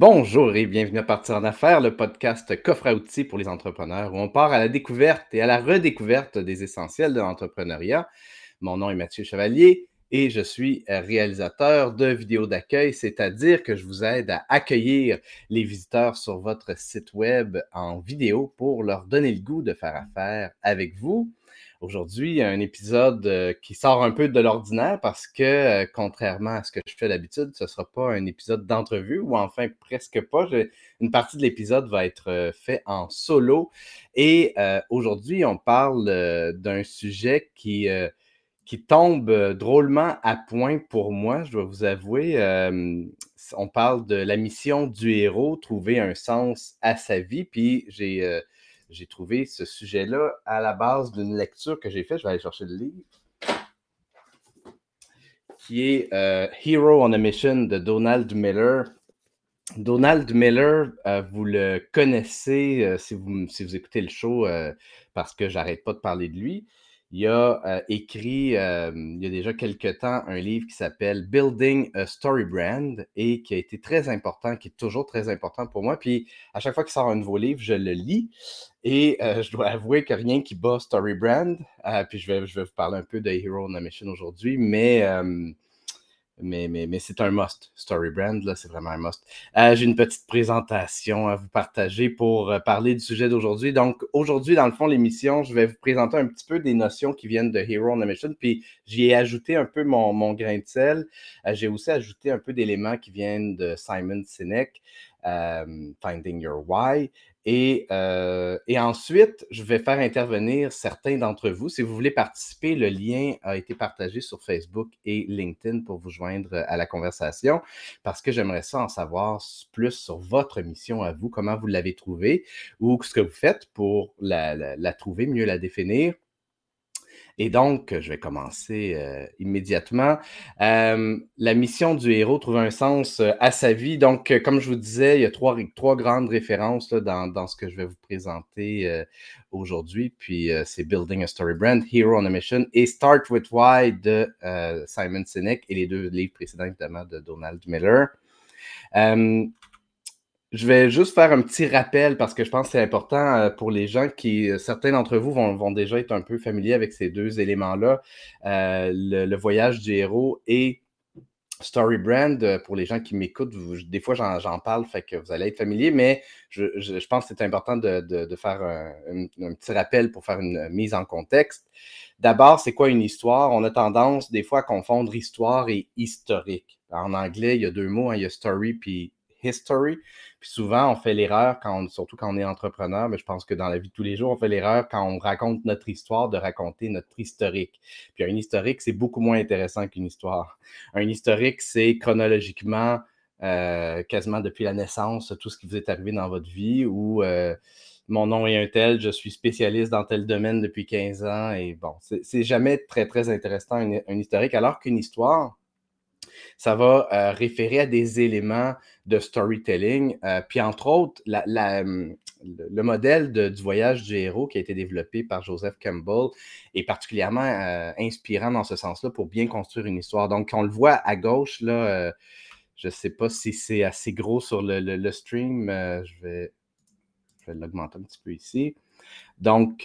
Bonjour et bienvenue à Partir en Affaires, le podcast coffre à outils pour les entrepreneurs où on part à la découverte et à la redécouverte des essentiels de l'entrepreneuriat. Mon nom est Mathieu Chevalier et je suis réalisateur de vidéos d'accueil, c'est-à-dire que je vous aide à accueillir les visiteurs sur votre site web en vidéo pour leur donner le goût de faire affaire avec vous. Aujourd'hui, un épisode euh, qui sort un peu de l'ordinaire parce que, euh, contrairement à ce que je fais d'habitude, ce ne sera pas un épisode d'entrevue ou enfin presque pas. Une partie de l'épisode va être euh, fait en solo. Et aujourd'hui, on parle d'un sujet qui, qui tombe drôlement à point pour moi, je dois vous avouer. on parle de la mission du héros, trouver un sens à sa vie. Puis j'ai j'ai trouvé ce sujet-là à la base d'une lecture que j'ai faite. Je vais aller chercher le livre. Qui est euh, Hero on a Mission de Donald Miller. Donald Miller, euh, vous le connaissez euh, si, vous, si vous écoutez le show parce que j'arrête pas de parler de lui. Il a euh, écrit, euh, il y a déjà quelques temps, un livre qui s'appelle Building a Story Brand et qui a été très important, qui est toujours très important pour moi. Puis à chaque fois qu'il sort un nouveau livre, je le lis et euh, je dois avouer que rien qui bat Story Brand. puis je vais, je vais vous parler un peu de Hero on a Mission aujourd'hui, mais mais, c'est un must. Story Brand, là, c'est vraiment un must. Euh, j'ai une petite présentation à vous partager pour euh, parler du sujet d'aujourd'hui. Donc, aujourd'hui, dans le fond, l'émission, je vais vous présenter un petit peu des notions qui viennent de Hero on a Mission, puis j'y ai ajouté un peu mon, mon grain de sel. Euh, j'ai aussi ajouté un peu d'éléments qui viennent de Simon Sinek. Finding Your Why. Euh, et, ensuite, je vais faire intervenir certains d'entre vous. Si vous voulez participer, le lien a été partagé sur Facebook et LinkedIn pour vous joindre à la conversation parce que j'aimerais ça en savoir plus sur votre mission à vous, comment vous l'avez trouvée ou ce que vous faites pour la trouver, mieux la définir. Et donc, je vais commencer euh, immédiatement. Euh, la mission du héros trouve un sens euh, à sa vie. Donc, comme je vous disais, il y a trois, trois grandes références dans, dans, ce que je vais vous présenter aujourd'hui. Puis, c'est Building a Story Brand, Hero on a Mission et Start with Why de Simon Sinek et les deux livres précédents, évidemment, de Donald Miller. Je vais juste faire un petit rappel parce que je pense que c'est important euh, pour les gens qui, euh, certains d'entre vous vont, déjà être un peu familiers avec ces deux éléments-là, euh, le, voyage du héros et Story Brand. Pour les gens qui m'écoutent, des fois j'en parle, fait que vous allez être familier, mais je, pense que c'est important de, faire un, petit rappel pour faire une mise en contexte. D'abord, c'est quoi une histoire? On a tendance des fois à confondre histoire et historique. En anglais, il y a deux mots, hein, il y a story puis history. Puis souvent, on fait l'erreur, quand surtout quand on est entrepreneur, mais je pense que dans la vie de tous les jours, on fait l'erreur quand on raconte notre histoire de raconter notre historique. Puis un historique, c'est beaucoup moins intéressant qu'une histoire. Un historique, c'est chronologiquement, euh, quasiment depuis la naissance, tout ce qui vous est arrivé dans votre vie ou euh, mon nom est un tel, je suis spécialiste dans tel domaine depuis 15 ans. Et bon, c'est jamais très, très intéressant un historique, alors qu'une histoire, ça va euh, référer à des éléments de storytelling. Euh, puis entre autres, hum, le modèle du voyage du héros qui a été développé par Joseph Campbell est particulièrement euh, inspirant dans ce sens-là pour bien construire une histoire. Donc, on le voit à gauche, là, je ne sais pas si c'est assez gros sur le, stream, je je vais l'augmenter un petit peu ici. Donc,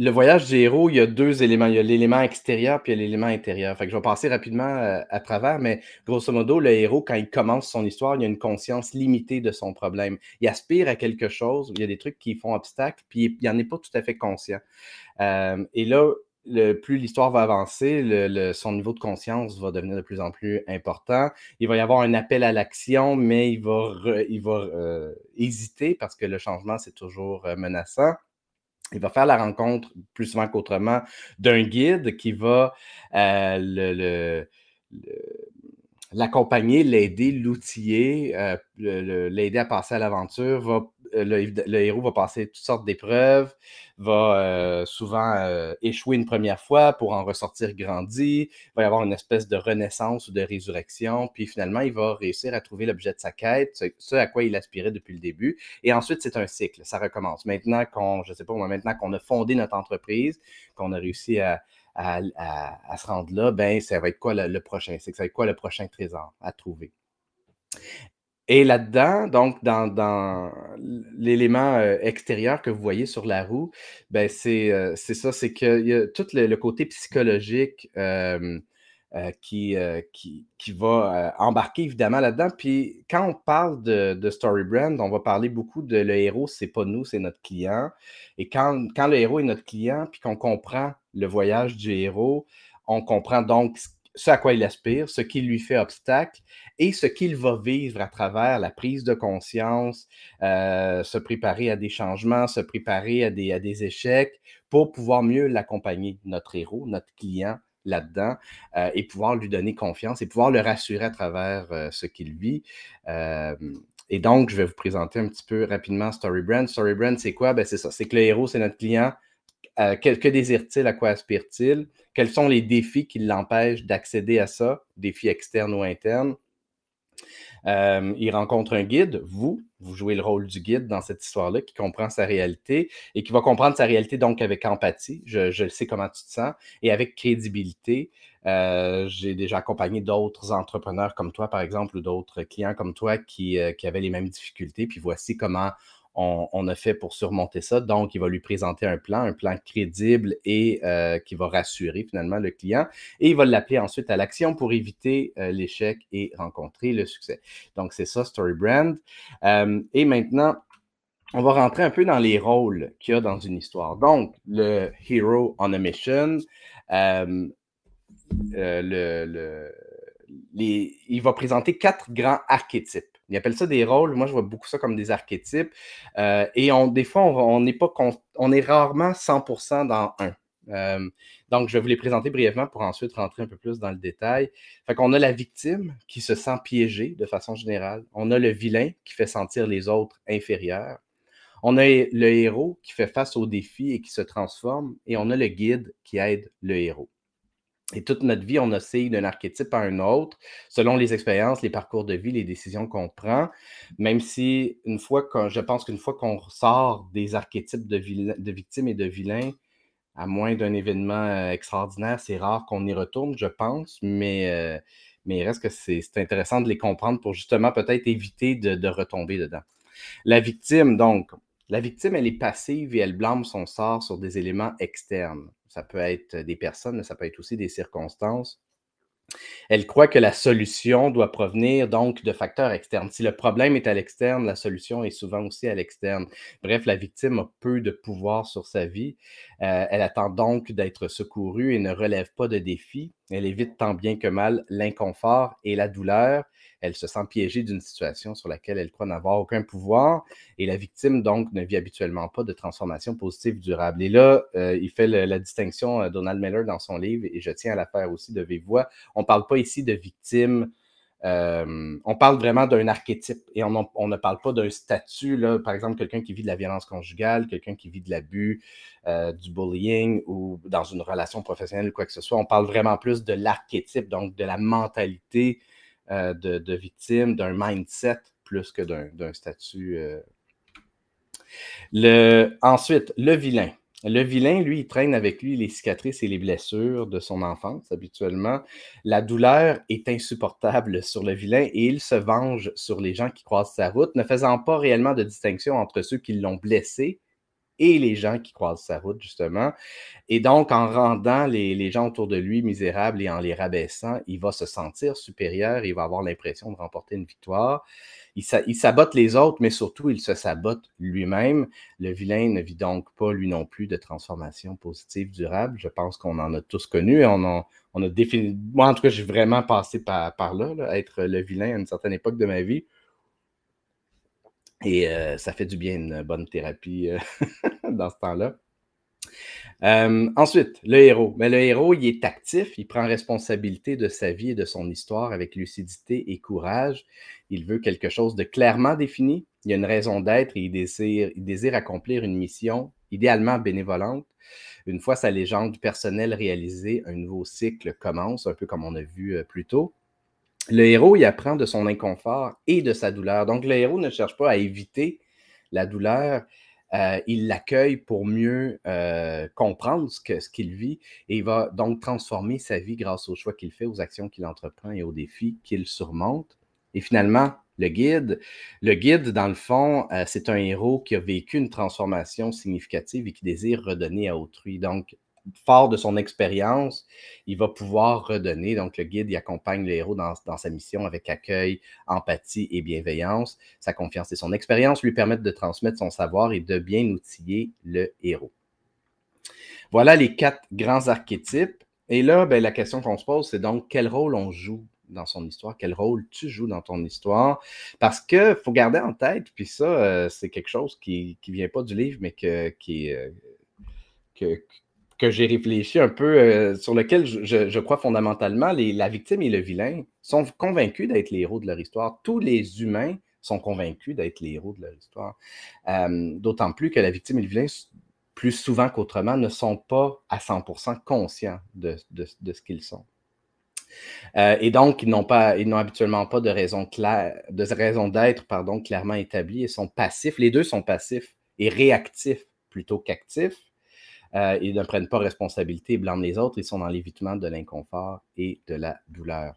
le voyage du héros, il y a deux éléments. Il y a l'élément extérieur puis il l'élément intérieur. Je vais passer rapidement euh, à, travers, mais grosso modo, le héros, quand il commence son histoire, il a une conscience limitée de son problème. Il aspire à quelque chose, il y a des trucs qui font obstacle, puis il n'en est pas tout à fait conscient. Euh, et là, le, plus l'histoire va avancer, son niveau de conscience va devenir de plus en plus important. Il va y avoir un appel à l'action, mais il va, il va euh, hésiter parce que le changement, c'est toujours menaçant il va faire la rencontre plus souvent qu'autrement d'un guide qui va euh, l'accompagner, l'aider, l'outiller, euh, l'aider à passer à l'aventure, euh, le, héros va passer toutes sortes d'épreuves, va euh, souvent euh, échouer une première fois pour en ressortir grandi, va y avoir une espèce de renaissance ou de résurrection, puis finalement, il va réussir à trouver l'objet de sa quête, ce, à quoi il aspirait depuis le début. Et ensuite, c'est un cycle, ça recommence. Maintenant qu'on, je sais pas maintenant qu'on a fondé notre entreprise, qu'on a réussi à, se rendre là, ben, ça va être quoi le, prochain? Que ça va être quoi le prochain trésor à trouver? Et là-dedans, donc dans, l'élément euh, extérieur que vous voyez sur la roue, ben c'est ça, c'est qu'il y a tout le, côté psychologique qui, qui, qui, va embarquer évidemment là-dedans. Puis quand on parle de, de, Story Brand, on va parler beaucoup de le héros, c'est pas nous, c'est notre client. Et quand, quand le héros est notre client, puis qu'on comprend le voyage du héros, on comprend donc ce à quoi il aspire, ce qui lui fait obstacle et ce qu'il va vivre à travers la prise de conscience, euh, se préparer à des changements, se préparer à des, échecs pour pouvoir mieux l'accompagner, notre héros, notre client là-dedans, euh, et pouvoir lui donner confiance et pouvoir le rassurer à travers euh, ce qu'il vit. et donc, je vais vous présenter un petit peu rapidement Storybrand. Storybrand, c'est quoi? Ben, c'est ça, c'est que le héros, c'est notre client. Que, que désire-t-il? À quoi aspire-t-il? Quels sont les défis qui l'empêchent d'accéder à ça, défis externes ou internes? Euh, il rencontre un guide, vous, vous jouez le rôle du guide dans cette histoire-là, qui comprend sa réalité et qui va comprendre sa réalité donc avec empathie. Je, je sais comment tu te sens et avec crédibilité. Euh, j'ai déjà accompagné d'autres entrepreneurs comme toi, par exemple, ou d'autres clients comme toi qui, euh, qui avaient les mêmes difficultés. Puis voici comment on, a fait pour surmonter ça. Donc, il va lui présenter un plan, un plan crédible et euh, qui va rassurer finalement le client. Et il va l'appeler ensuite à l'action pour éviter euh, l'échec et rencontrer le succès. Donc, c'est ça, Story Brand. Euh, et maintenant, on va rentrer un peu dans les rôles qu'il y a dans une histoire. Donc, le hero on a mission, le, il va présenter quatre grands archétypes. Il appelle ça des rôles. Moi, je vois beaucoup ça comme des archétypes. Euh, et on, des fois, on n'est pas on est rarement 100% dans un. Euh, donc, je vais vous les présenter brièvement pour ensuite rentrer un peu plus dans le détail. Fait qu'on a la victime qui se sent piégée de façon générale. On a le vilain qui fait sentir les autres inférieurs. On a le héros qui fait face aux défis et qui se transforme. Et on a le guide qui aide le héros. Et toute notre vie, on oscille d'un archétype à un autre, selon les expériences, les parcours de vie, les décisions qu'on prend. Même si, une fois que, je pense qu'une fois qu'on sort des archétypes de, victimes et de vilains, à moins d'un événement euh, extraordinaire, c'est rare qu'on y retourne, je pense, mais, euh, mais il reste que c'est intéressant de les comprendre pour justement peut-être éviter de, de retomber dedans. La victime, donc, la victime, elle est passive et elle blâme son sort sur des éléments externes. Ça peut être des personnes, mais ça peut être aussi des circonstances. Elle croit que la solution doit provenir donc de facteurs externes. Si le problème est à l'externe, la solution est souvent aussi à l'externe. Bref, la victime a peu de pouvoir sur sa vie. Euh, elle attend donc d'être secourue et ne relève pas de défis. Elle évite tant bien que mal l'inconfort et la douleur. Elle se sent piégée d'une situation sur laquelle elle croit n'avoir aucun pouvoir. Et la victime, donc, ne vit habituellement pas de transformation positive durable. Et là, euh, il fait la distinction, euh, Donald Miller, dans son livre, et je tiens à la faire aussi de vive. On ne parle pas ici de victime. Euh, on parle vraiment d'un archétype et on, ne parle pas d'un statut, par exemple, quelqu'un qui vit de la violence conjugale, quelqu'un qui vit de l'abus, du bullying ou dans une relation professionnelle ou quoi que ce soit. On parle vraiment plus de l'archétype, donc de la mentalité euh, de, victime, d'un mindset plus que d'un statut. Euh. Le, ensuite, le vilain. Le vilain, lui, il traîne avec lui les cicatrices et les blessures de son enfance habituellement. La douleur est insupportable sur le vilain et il se venge sur les gens qui croisent sa route, ne faisant pas réellement de distinction entre ceux qui l'ont blessé et les gens qui croisent sa route, justement. Et donc, en rendant les, gens autour de lui misérables et en les rabaissant, il va se sentir supérieur, il va avoir l'impression de remporter une victoire. Il, sabote les autres, mais surtout, il se sabote lui-même. Le vilain ne vit donc pas, lui non plus, de transformation positive, durable. Je pense qu'on en a tous connu et on, a, défini. Moi, en tout cas, j'ai vraiment passé par, là, être le vilain à une certaine époque de ma vie. Et euh, ça fait du bien une bonne thérapie euh, dans ce temps-là. Euh, ensuite, le héros. Mais le héros, il est actif, il prend responsabilité de sa vie et de son histoire avec lucidité et courage. Il veut quelque chose de clairement défini. Il a une raison d'être et il désire, accomplir une mission, idéalement bénévolente. Une fois sa légende personnelle réalisée, un nouveau cycle commence, un peu comme on a vu plus tôt le héros, il apprend de son inconfort et de sa douleur. Donc, le héros ne cherche pas à éviter la douleur, euh, il l'accueille pour mieux euh, comprendre ce qu'il vit et il va donc transformer sa vie grâce aux choix qu'il fait, aux actions qu'il entreprend et aux défis qu'il surmonte. Et finalement, le guide. Le guide, dans le fond, euh, c'est un héros qui a vécu une transformation significative et qui désire redonner à autrui. Donc, fort de son expérience, il va pouvoir redonner. Donc, le guide, il accompagne le héros dans, sa mission avec accueil, empathie et bienveillance. Sa confiance et son expérience lui permettent de transmettre son savoir et de bien outiller le héros. Voilà les quatre grands archétypes. Et là, ben, la question qu'on se pose, c'est donc quel rôle on joue dans son histoire, quel rôle tu joues dans ton histoire? Parce qu'il faut garder en tête, puis ça, euh, c'est quelque chose qui ne vient pas du livre, mais que, qui, euh, que, que j'ai réfléchi un peu, euh, sur lequel je, crois fondamentalement, les, la victime et le vilain sont convaincus d'être les héros de leur histoire. Tous les humains sont convaincus d'être les héros de leur histoire. D'autant plus que la victime et le vilain, plus souvent qu'autrement, ne sont pas à 100% conscients de, de, ce qu'ils sont. Euh, et donc, ils n'ont pas, ils n'ont habituellement pas de raison de d'être, pardon, clairement établie. Ils sont passifs. Les deux sont passifs et réactifs plutôt qu'actifs. Euh, ils ne prennent pas responsabilité et blâment les autres. Ils sont dans l'évitement de l'inconfort et de la douleur.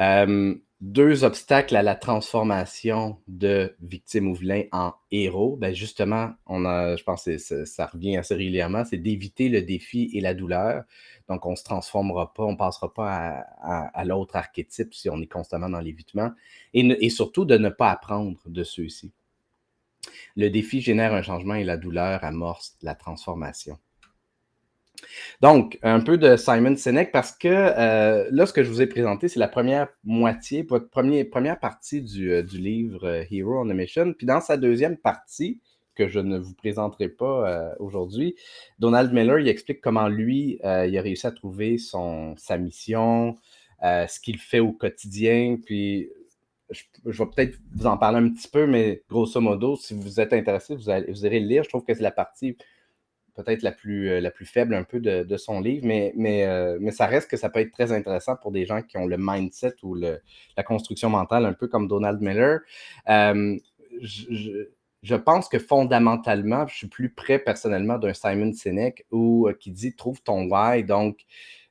Euh, deux obstacles à la transformation de victime ou en héros, ben justement, on a, je pense que ça revient assez régulièrement, c'est d'éviter le défi et la douleur. Donc, on ne se transformera pas, on ne passera pas à, l'autre archétype si on est constamment dans l'évitement. Et, surtout de ne pas apprendre de ceux-ci. Le défi génère un changement et la douleur amorce la transformation. Donc, un peu de Simon Sinek parce que euh, là, ce que je vous ai présenté, c'est la première moitié, votre première partie du, euh, livre euh, Hero on a Mission. Puis dans sa deuxième partie, que je ne vous présenterai pas aujourd'hui, Donald Miller, il explique comment lui, il a réussi à trouver son, sa mission, ce qu'il fait au quotidien. Puis je, vais peut-être vous en parler un petit peu, mais grosso modo, si vous êtes intéressé, vous, allez, vous irez le lire. Je trouve que c'est la partie peut-être la plus, euh, la plus faible un peu de, son livre, mais, mais, euh, mais ça reste que ça peut être très intéressant pour des gens qui ont le mindset ou le, la construction mentale, un peu comme Donald Miller. Euh, je, pense que fondamentalement, je suis plus près personnellement d'un Simon Sinek ou qui dit trouve ton why. Donc,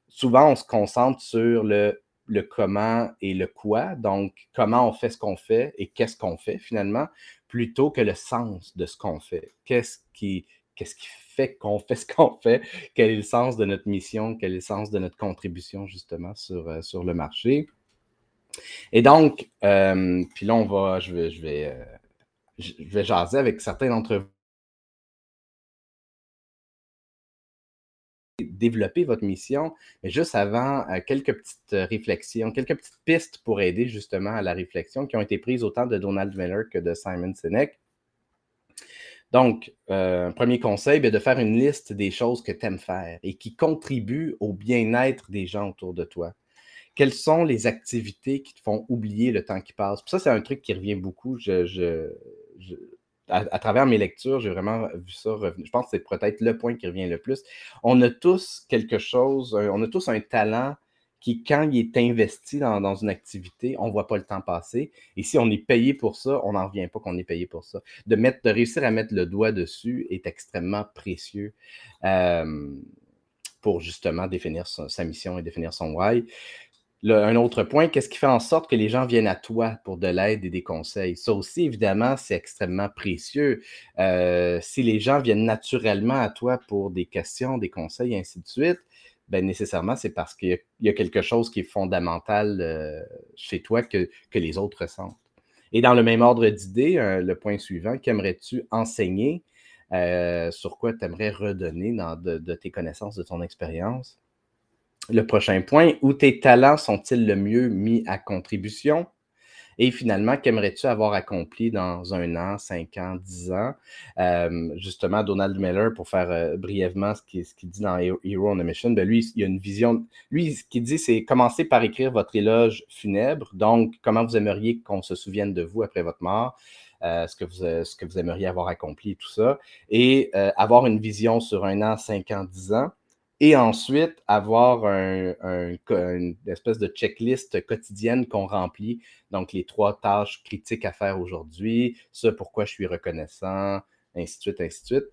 souvent, on se concentre sur le, le comment et le quoi. Donc, comment on fait ce qu'on fait et qu'est-ce qu'on fait finalement, plutôt que le sens de ce qu'on fait. Qu'est-ce qui, qui fait qu'on fait ce qu'on fait, quel est le sens de notre mission, quel est le sens de notre contribution justement sur, euh, sur le marché? Et donc, euh, puis là, on va, je vais, je vais, euh, je vais jaser avec certains d'entre développer votre mission, mais juste avant, quelques petites réflexions, quelques petites pistes pour aider justement à la réflexion qui ont été prises autant de Donald Miller que de Simon Sinek. Donc, euh, premier conseil, ben, de faire une liste des choses que tu aimes faire et qui contribuent au bien-être des gens autour de toi. Quelles sont les activités qui te font oublier le temps qui passe? ça, c'est un truc qui revient beaucoup. À, travers mes lectures, j'ai vraiment vu ça revenir. Je pense que c'est peut-être le point qui revient le plus. On a tous quelque chose, on a tous un talent qui, quand il est investi dans, une activité, on ne voit pas le temps passer. Et si on est payé pour ça, on n'en revient pas qu'on est payé pour ça. De, mettre, de réussir à mettre le doigt dessus est extrêmement précieux euh, pour justement définir sa, mission et définir son why. Un autre point, qu'est-ce qui fait en sorte que les gens viennent à toi pour de l'aide et des conseils? Ça aussi, évidemment, c'est extrêmement précieux. Euh, si les gens viennent naturellement à toi pour des questions, des conseils, et ainsi de suite, ben, nécessairement, c'est parce qu'il y, a quelque chose qui est fondamental euh, chez toi que, les autres ressentent. Et dans le même ordre d'idée, euh, le point suivant, qu'aimerais-tu enseigner? Euh, sur quoi tu aimerais redonner de, tes connaissances, de ton expérience? Le prochain point, où tes talents sont-ils le mieux mis à contribution? Et finalement, qu'aimerais-tu avoir accompli dans un an, cinq ans, dix ans? Euh, justement, Donald Miller, pour faire euh, brièvement ce qu'il dit dans Hero on a Mission, ben lui, il a une vision. Lui, ce qu'il dit, c'est commencer par écrire votre éloge funèbre. Donc, comment vous aimeriez qu'on se souvienne de vous après votre mort? Euh, ce, que vous, ce que vous aimeriez avoir accompli, tout ça, et avoir une vision sur un an, cinq ans, dix ans et ensuite avoir une espèce de checklist quotidienne qu'on remplit. Donc, les trois tâches critiques à faire aujourd'hui, ce pourquoi je suis reconnaissant, ainsi de suite, ainsi de suite.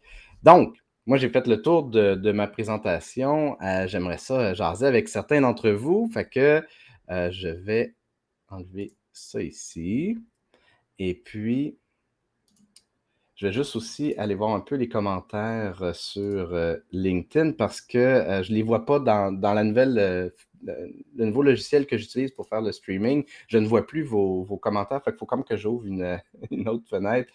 Donc, moi, j'ai fait le tour de, ma présentation. Euh, j'aimerais ça jaser avec certains d'entre vous. Fait que euh, je vais enlever ça ici. Et puis, je vais juste aussi aller voir un peu les commentaires euh, sur euh, LinkedIn parce que euh, je ne les vois pas dans, la nouvelle, le nouveau logiciel que j'utilise pour faire le streaming. Je ne vois plus vos, commentaires. Fait qu'il faut comme que j'ouvre une, une, autre fenêtre.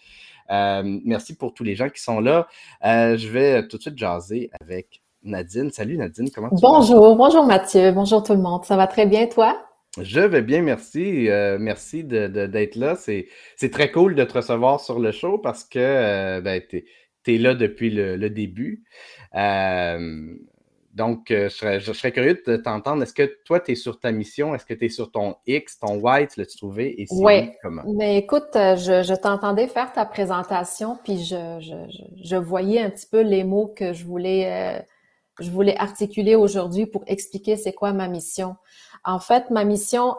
merci pour tous les gens qui sont là. je vais tout de suite jaser avec Nadine. Salut Nadine, comment tu vas? Bonjour, bonjour Mathieu, bonjour tout le monde. Ça va très bien, toi? Je vais bien, merci. Euh, merci d'être là. C'est très cool de te recevoir sur le show parce que euh, ben, tu es, là depuis le, début. Euh, donc, je serais, curieux de t'entendre. Est-ce que toi, tu es sur ta mission? Est-ce que tu es sur ton X, ton Y? L'as-tu trouvé? Et oui. comment? Mais écoute, je, t'entendais faire ta présentation, puis je, voyais un petit peu les mots que je voulais, je voulais articuler aujourd'hui pour expliquer c'est quoi ma mission. En fait, ma mission,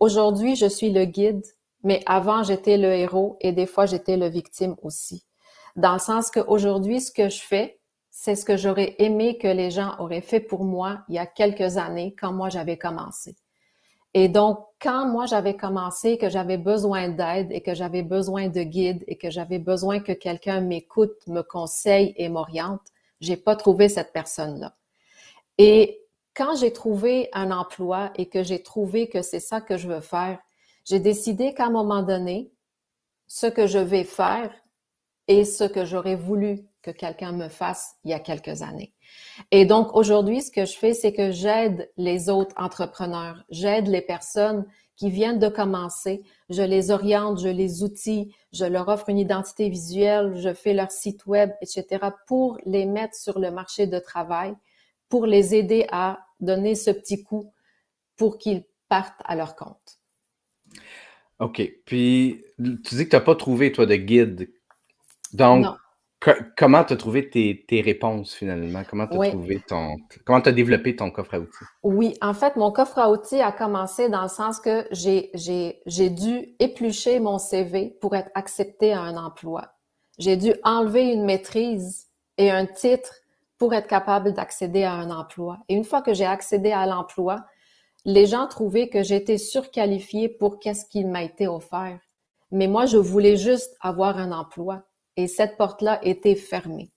aujourd'hui, je suis le guide, mais avant, j'étais le héros et des fois, j'étais le victime aussi. Dans le sens qu'aujourd'hui, ce que je fais, c'est ce que j'aurais aimé que les gens auraient fait pour moi il y a quelques années quand moi j'avais commencé. Et donc, quand moi j'avais commencé, que j'avais besoin d'aide et que j'avais besoin de guide et que j'avais besoin que quelqu'un m'écoute, me conseille et m'oriente, j'ai pas trouvé cette personne-là. Et quand j'ai trouvé un emploi et que j'ai trouvé que c'est ça que je veux faire, j'ai décidé qu'à un moment donné, ce que je vais faire est ce que j'aurais voulu que quelqu'un me fasse il y a quelques années. Et donc aujourd'hui, ce que je fais, c'est que j'aide les autres entrepreneurs, j'aide les personnes qui viennent de commencer, je les oriente, je les outille, je leur offre une identité visuelle, je fais leur site web, etc., pour les mettre sur le marché de travail, pour les aider à donner ce petit coup pour qu'ils partent à leur compte. OK. Puis, tu dis que tu n'as pas trouvé, toi, de guide. Donc, comment tu as trouvé tes, réponses finalement? Comment tu as ton. Comment as développé ton coffre à outils? Oui, en fait, mon coffre à outils a commencé dans le sens que j'ai dû éplucher mon CV pour être accepté à un emploi. J'ai dû enlever une maîtrise et un titre pour être capable d'accéder à un emploi. Et une fois que j'ai accédé à l'emploi, les gens trouvaient que j'étais surqualifiée pour qu'est-ce qu'il m'a été offert. Mais moi, je voulais juste avoir un emploi et cette porte-là était fermée.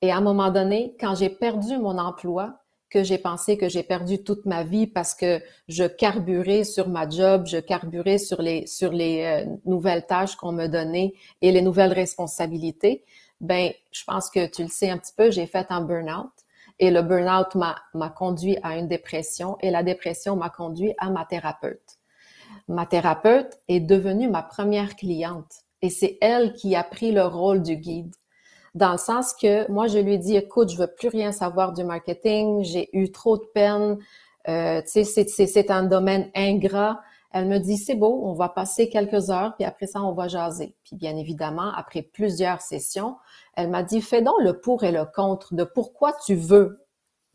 Et à un moment donné, quand j'ai perdu mon emploi, que j'ai pensé que j'ai perdu toute ma vie parce que je carburais sur ma job, je carburais sur les sur les euh, nouvelles tâches qu'on me donnait et les nouvelles responsabilités, ben, je pense que tu le sais un petit peu, j'ai fait un burn-out. Et le burn-out m'a conduit à une dépression et la dépression m'a conduit à ma thérapeute. Ma thérapeute est devenue ma première cliente et c'est elle qui a pris le rôle du guide. Dans le sens que moi, je lui dit, écoute, je veux plus rien savoir du marketing, j'ai eu trop de peine, euh, c'est un domaine ingrat, elle me dit, c'est beau, on va passer quelques heures, puis après ça, on va jaser. Puis bien évidemment, après plusieurs sessions, elle m'a dit, fais donc le pour et le contre de pourquoi tu veux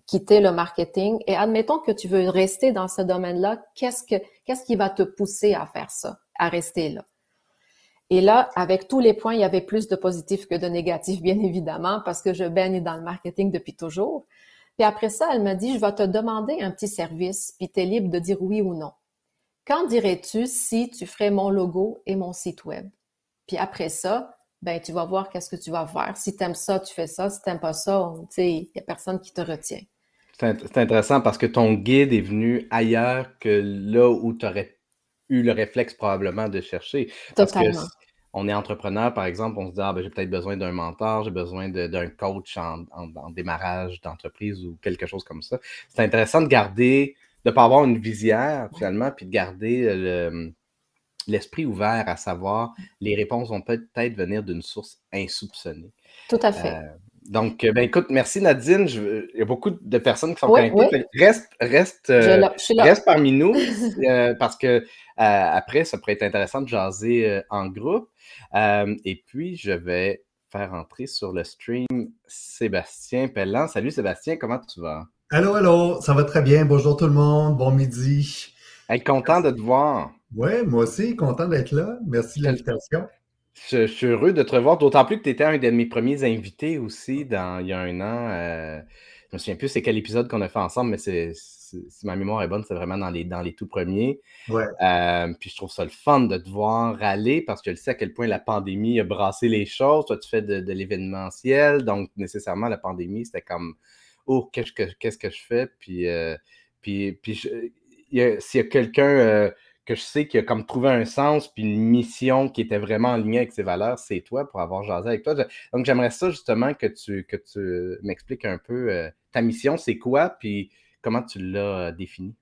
quitter le marketing et admettons que tu veux rester dans ce domaine-là, qu'est-ce que, qu'est-ce qui va te pousser à faire ça, à rester là? Et là, avec tous les points, il y avait plus de positifs que de négatifs, bien évidemment, parce que je baigne dans le marketing depuis toujours. Puis après ça, elle m'a dit, je vais te demander un petit service, puis tu es libre de dire oui ou non. Qu'en dirais-tu si tu ferais mon logo et mon site web? Puis après ça, ben tu vas voir qu'est-ce que tu vas faire. Si tu aimes ça, tu fais ça. Si tu n'aimes pas ça, il n'y a personne qui te retient. C'est intéressant parce que ton guide est venu ailleurs que là où tu aurais eu le réflexe probablement de chercher. Totalement. on est entrepreneur, par exemple, on se dit ah, ben, j'ai peut-être besoin d'un mentor, j'ai besoin d'un coach en, en démarrage d'entreprise ou quelque chose comme ça. C'est intéressant de garder de ne pas avoir une visière finalement, puis de garder euh, l'esprit ouvert à savoir les réponses vont peut-être venir d'une source insoupçonnée. Tout à fait. Euh, donc, ben écoute, merci Nadine. il y a beaucoup de personnes qui sont connectées. Reste, reste, euh, reste parmi nous parce que après, ça pourrait être intéressant de jaser en groupe. et puis, je vais faire entrer sur le stream Sébastien Pellan. Salut Sébastien, comment tu vas? Allô, allô, ça va très bien. Bonjour tout le monde, bon midi. Content de te voir. Oui, moi aussi, content d'être là. Merci de l'invitation. Je, suis heureux de te revoir, d'autant plus que tu étais un de mes premiers invités aussi dans, il y a un an. Euh, je me souviens plus c'est quel épisode qu'on a fait ensemble, mais c'est si, ma mémoire est bonne, c'est vraiment dans les, dans les tout premiers. Ouais. Euh, puis je trouve ça le fun de te voir aller parce que je sais à quel point la pandémie a brassé les choses. Toi, tu fais de, l'événementiel, donc nécessairement, la pandémie, c'était comme Oh, qu'est-ce que, qu'est-ce que je fais? Puis, euh, puis, puis s'il y a quelqu'un que je sais qui a comme trouvé un sens puis une mission qui était vraiment en lien avec ses valeurs, c'est toi pour avoir jasé avec toi. Donc, j'aimerais ça justement que tu, que tu m'expliques un peu euh, ta mission, c'est quoi, puis comment tu l'as euh, définie?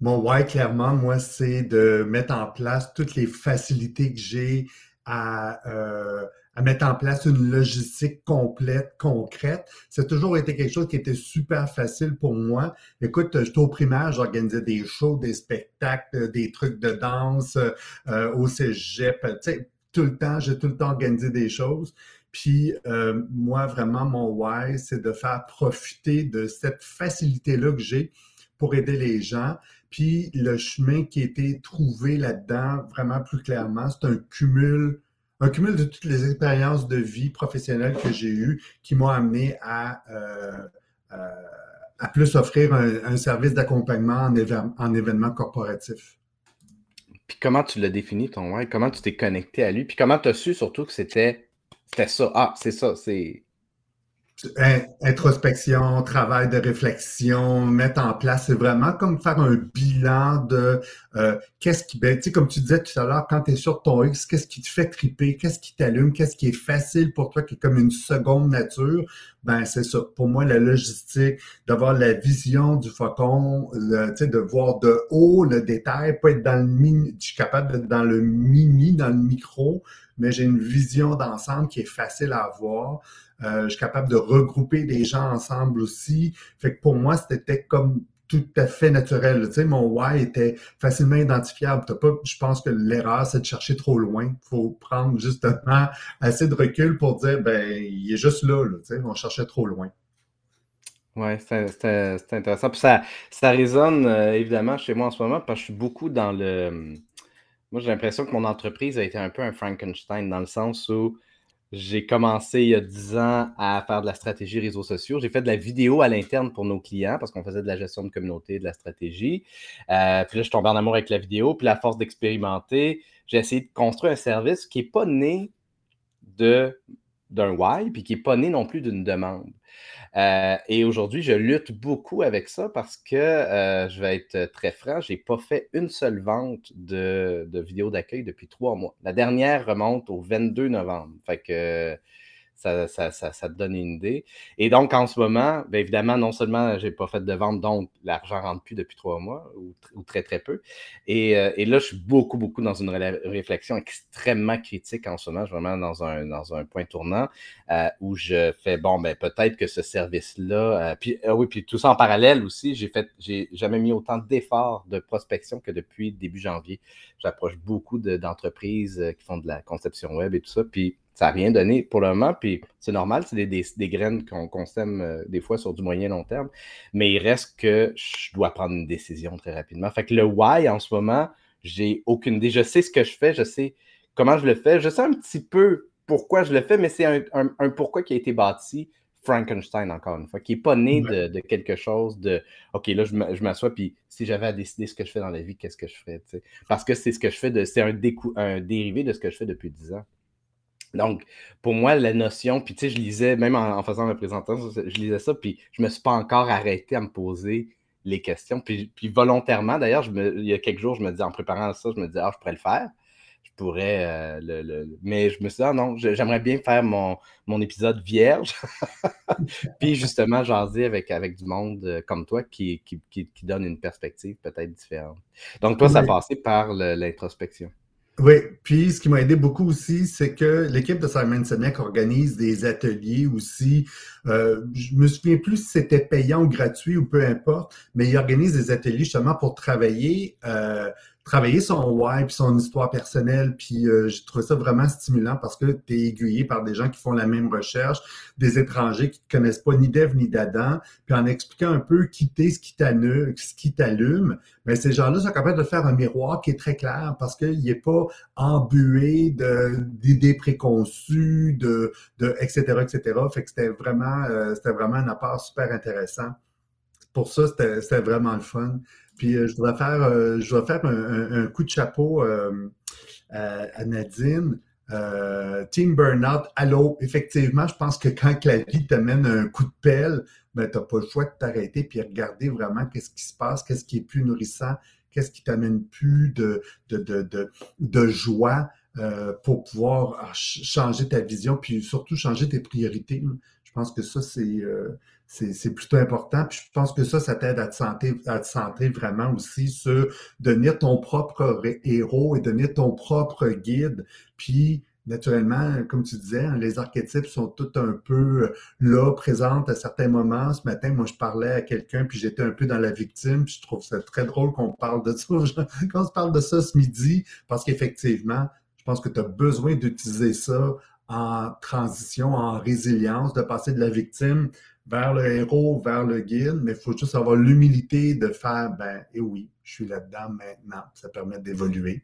Mon why, clairement, moi, c'est de mettre en place toutes les facilités que j'ai à, euh, à mettre en place une logistique complète, concrète. A toujours été quelque chose qui était super facile pour moi. Écoute, j'étais au primaire, j'organisais des shows, des spectacles, des trucs de danse euh, au cégep. Tu sais, tout le temps, j'ai tout le temps organisé des choses. Puis euh, moi, vraiment, mon why, c'est de faire profiter de cette facilité-là que j'ai pour aider les gens. Puis le chemin qui a été trouvé là-dedans, vraiment plus clairement, c'est un cumul un cumul de toutes les expériences de vie professionnelle que j'ai eues qui m'ont amené à, euh, euh, à plus offrir un, service d'accompagnement en, en, événement corporatif. Puis comment tu l'as défini ton why? Comment tu t'es connecté à lui? Puis comment tu as su surtout que c'était ça? Ah, c'est ça, c'est introspection, travail de réflexion, mettre en place, c'est vraiment comme faire un bilan de euh, qu'est-ce qui, ben, tu sais, comme tu disais tout à l'heure, quand tu es sur ton X, qu'est-ce qui te fait triper, qu'est-ce qui t'allume, qu'est-ce qui est facile pour toi, qui est comme une seconde nature, ben c'est ça. Pour moi, la logistique, d'avoir la vision du faucon, tu sais, de voir de haut le détail, pas être dans le mini, je suis capable d'être dans le mini, dans le micro, mais j'ai une vision d'ensemble qui est facile à voir. Euh, je suis capable de regrouper des gens ensemble aussi. Fait que pour moi, c'était comme tout à fait naturel. Tu sais, mon why était facilement identifiable. pas, je pense que l'erreur, c'est de chercher trop loin. Il faut prendre justement assez de recul pour dire, ben, il est juste là. tu sais, on cherchait trop loin. Oui, c'est intéressant. Puis ça, ça résonne euh, évidemment chez moi en ce moment parce que je suis beaucoup dans le. Moi, j'ai l'impression que mon entreprise a été un peu un Frankenstein dans le sens où j'ai commencé il y a 10 ans à faire de la stratégie réseaux sociaux. J'ai fait de la vidéo à l'interne pour nos clients parce qu'on faisait de la gestion de communauté, de la stratégie. Euh, puis là, je suis tombé en amour avec la vidéo. Puis la force d'expérimenter, j'ai essayé de construire un service qui n'est pas né d'un why, puis qui n'est pas né non plus d'une demande. Euh, et aujourd'hui, je lutte beaucoup avec ça parce que euh, je vais être très franc, je n'ai pas fait une seule vente de, de vidéo d'accueil depuis trois mois. La dernière remonte au 22 novembre. Ça, ça, ça, te donne une idée. Et donc, en ce moment, bien évidemment, non seulement je n'ai pas fait de vente, donc l'argent ne rentre plus depuis trois mois ou, très, très peu. Et, euh, et, là, je suis beaucoup, beaucoup dans une réflexion extrêmement critique en ce moment. Je suis vraiment dans un, dans un point tournant euh, où je fais, bon, ben peut-être que ce service-là, euh, puis oui, puis tout ça en parallèle aussi, j'ai fait, j'ai jamais mis autant d'efforts de prospection que depuis début janvier. J'approche beaucoup d'entreprises qui font de la conception web et tout ça. Puis ça n'a rien donné pour le moment, puis c'est normal, c'est des, des, graines qu'on sème euh, des fois sur du moyen long terme, mais il reste que je dois prendre une décision très rapidement. Fait que le why en ce moment, j'ai aucune idée. Je sais ce que je fais, je sais comment je le fais, je sais un petit peu pourquoi je le fais, mais c'est un, pourquoi qui a été bâti Frankenstein, encore une fois, qui n'est pas né de, quelque chose de OK, là, je m'assois, puis si j'avais à décider ce que je fais dans la vie, qu'est-ce que je ferais? Parce que c'est ce que je fais, c'est un, un dérivé de ce que je fais depuis 10 ans. Donc, pour moi, la notion, puis tu sais, je lisais, même en, faisant ma présentation, je lisais ça, puis je me suis pas encore arrêté à me poser les questions. Puis, volontairement, d'ailleurs, il y a quelques jours, je me dis, en préparant ça, je me disais, ah, je pourrais le faire. Je pourrais euh, le, Mais je me suis dit, ah non, j'aimerais bien faire mon, mon épisode vierge. puis justement, jaser avec, avec du monde euh, comme toi qui, qui, qui, donne une perspective peut-être différente. Donc, toi, ça a passé par l'introspection. Oui, puis ce qui m'a aidé beaucoup aussi, c'est que l'équipe de Simon Sinek organise des ateliers aussi. Euh, je me souviens plus si c'était payant ou gratuit ou peu importe, mais ils organisent des ateliers justement pour travailler euh, travailler son why puis son histoire personnelle. Puis euh, j'ai trouvé ça vraiment stimulant parce que tu es aiguillé par des gens qui font la même recherche, des étrangers qui ne connaissent pas ni d'Ève ni d'Adam, puis en expliquant un peu qui t'es, ce qui t'allume, mais ces gens-là sont capables de faire un miroir qui est très clair parce qu'il n'est pas embué d'idées préconçues, de, de etc., etc. Fait que c'était vraiment, euh, c'était vraiment un apport super intéressant pour ça, c'était vraiment le fun. Puis je voudrais faire, je faire un, coup de chapeau à Nadine. Team Burnout, allô, effectivement, je pense que quand la vie te mène un coup de pelle, ben, tu n'as pas le choix de t'arrêter puis regarder vraiment qu'est-ce qui se passe, qu'est-ce qui est plus nourrissant, qu'est-ce qui t'amène plus de, de, de, de, joie euh, pour pouvoir changer ta vision, puis surtout changer tes priorités. Je pense que ça, euh, c'est plutôt important. Puis je pense que ça, ça t'aide à te sentir, à te vraiment aussi sur devenir ton propre héros et devenir ton propre guide. Puis naturellement, comme tu disais, hein, les archétypes sont tous un peu euh, là, présents à certains moments. Ce matin, moi, je parlais à quelqu'un, puis j'étais un peu dans la victime. Puis je trouve ça très drôle qu'on parle de ça. Quand on se parle de ça ce midi, parce qu'effectivement, je pense que tu as besoin d'utiliser ça en transition, en résilience, de passer de la victime vers le héros, vers le guide, mais il faut juste avoir l'humilité de faire, ben, et eh oui, je suis là-dedans maintenant. Ça permet d'évoluer.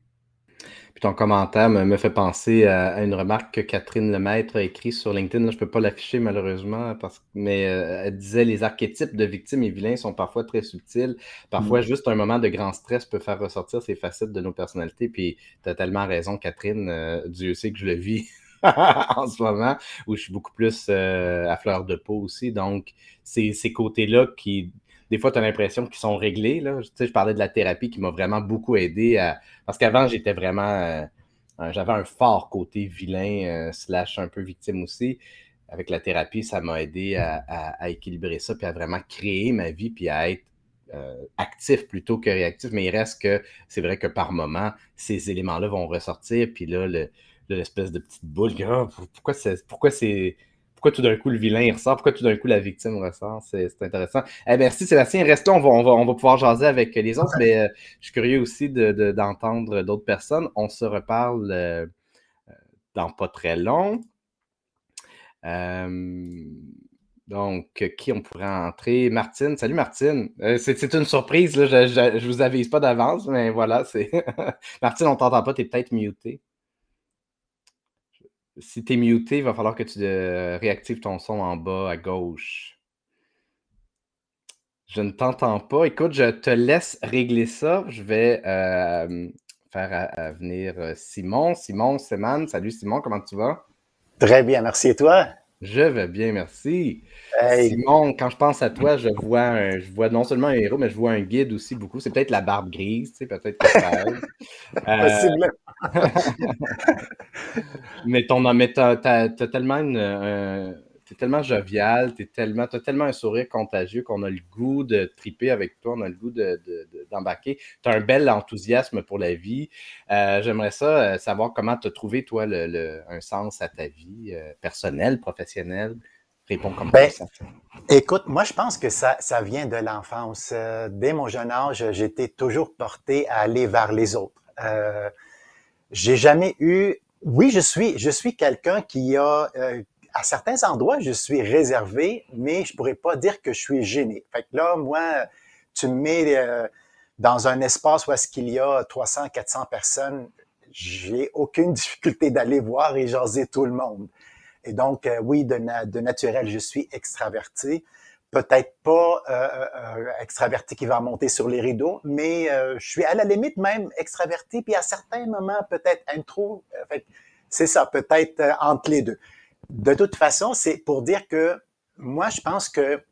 Puis ton commentaire me, fait penser à, une remarque que Catherine Lemaître a écrite sur LinkedIn. je ne peux pas l'afficher malheureusement, parce, mais euh, elle disait les archétypes de victimes et vilains sont parfois très subtils. Parfois, mm. juste un moment de grand stress peut faire ressortir ces facettes de nos personnalités. Puis tu as tellement raison, Catherine. Euh, Dieu sait que je le vis en ce moment, où je suis beaucoup plus euh, à fleur de peau aussi. Donc, c'est ces côtés-là qui des fois, tu as l'impression qu'ils sont réglés. Là. Tu sais, je parlais de la thérapie qui m'a vraiment beaucoup aidé à... Parce qu'avant, j'étais vraiment. Euh, j'avais un fort côté vilain, euh, slash un peu victime aussi. Avec la thérapie, ça m'a aidé à, équilibrer ça, puis à vraiment créer ma vie, puis à être actif plutôt que réactif. Mais il reste que c'est vrai que par moment, ces éléments-là vont ressortir, puis là, l'espèce de petite boule, pourquoi c'est. Pourquoi c'est pourquoi tout d'un coup le vilain ressort, pourquoi tout d'un coup la victime ressort? C'est intéressant. Eh, merci Sébastien. Restons, on va, on, va, on va pouvoir jaser avec les autres, mais euh, je suis curieux aussi d'entendre de, d'autres personnes. On se reparle euh, dans pas très long. Euh, donc, qui on pourrait entrer? Martine. Salut Martine. c'est une surprise, là. je ne vous avise pas d'avance, mais voilà. Martine, on t'entend pas, tu es peut-être muté. Si tu es muté, il va falloir que tu euh, réactives ton son en bas à gauche. Je ne t'entends pas. Écoute, je te laisse régler ça. Je vais euh, faire venir euh, Simon. Simon Seman. Salut Simon, comment tu vas? Très bien, merci. Et toi? Je vais bien, merci. Simon, quand je pense à toi, je vois, je vois non seulement un héros, mais je vois un guide aussi beaucoup. C'est peut-être la barbe grise, tu sais, peut-être que ça euh... mais ton mais t'as, as, tellement une, t'es tellement jovial, t'es tellement, t'as tellement un sourire contagieux qu'on a le goût de triper avec toi, on a le goût de, d'embarquer. Tu as un bel enthousiasme pour la vie. Euh, j'aimerais ça euh, savoir comment tu as trouvé, toi, le, un sens à ta vie euh, personnelle, professionnelle. Réponds comme ben, ça. Écoute, moi, je pense que ça, ça vient de l'enfance. dès mon jeune âge, j'étais toujours porté à aller vers les autres. j'ai jamais eu oui, je suis, je suis quelqu'un qui a, à certains endroits, je suis réservé, mais je pourrais pas dire que je suis gêné. Fait que là, moi, tu me mets euh, dans un espace où est-ce qu'il y a 300, 400 personnes, j'ai aucune difficulté d'aller voir et jaser tout le monde. Et donc, euh, oui, de, naturel, je suis extraverti. Peut-être pas euh, extraverti qui va monter sur les rideaux, mais je suis à la limite même extraverti, puis à certains moments, peut-être intro. c'est ça, peut-être entre les deux de toute façon, c'est pour dire que moi, je pense que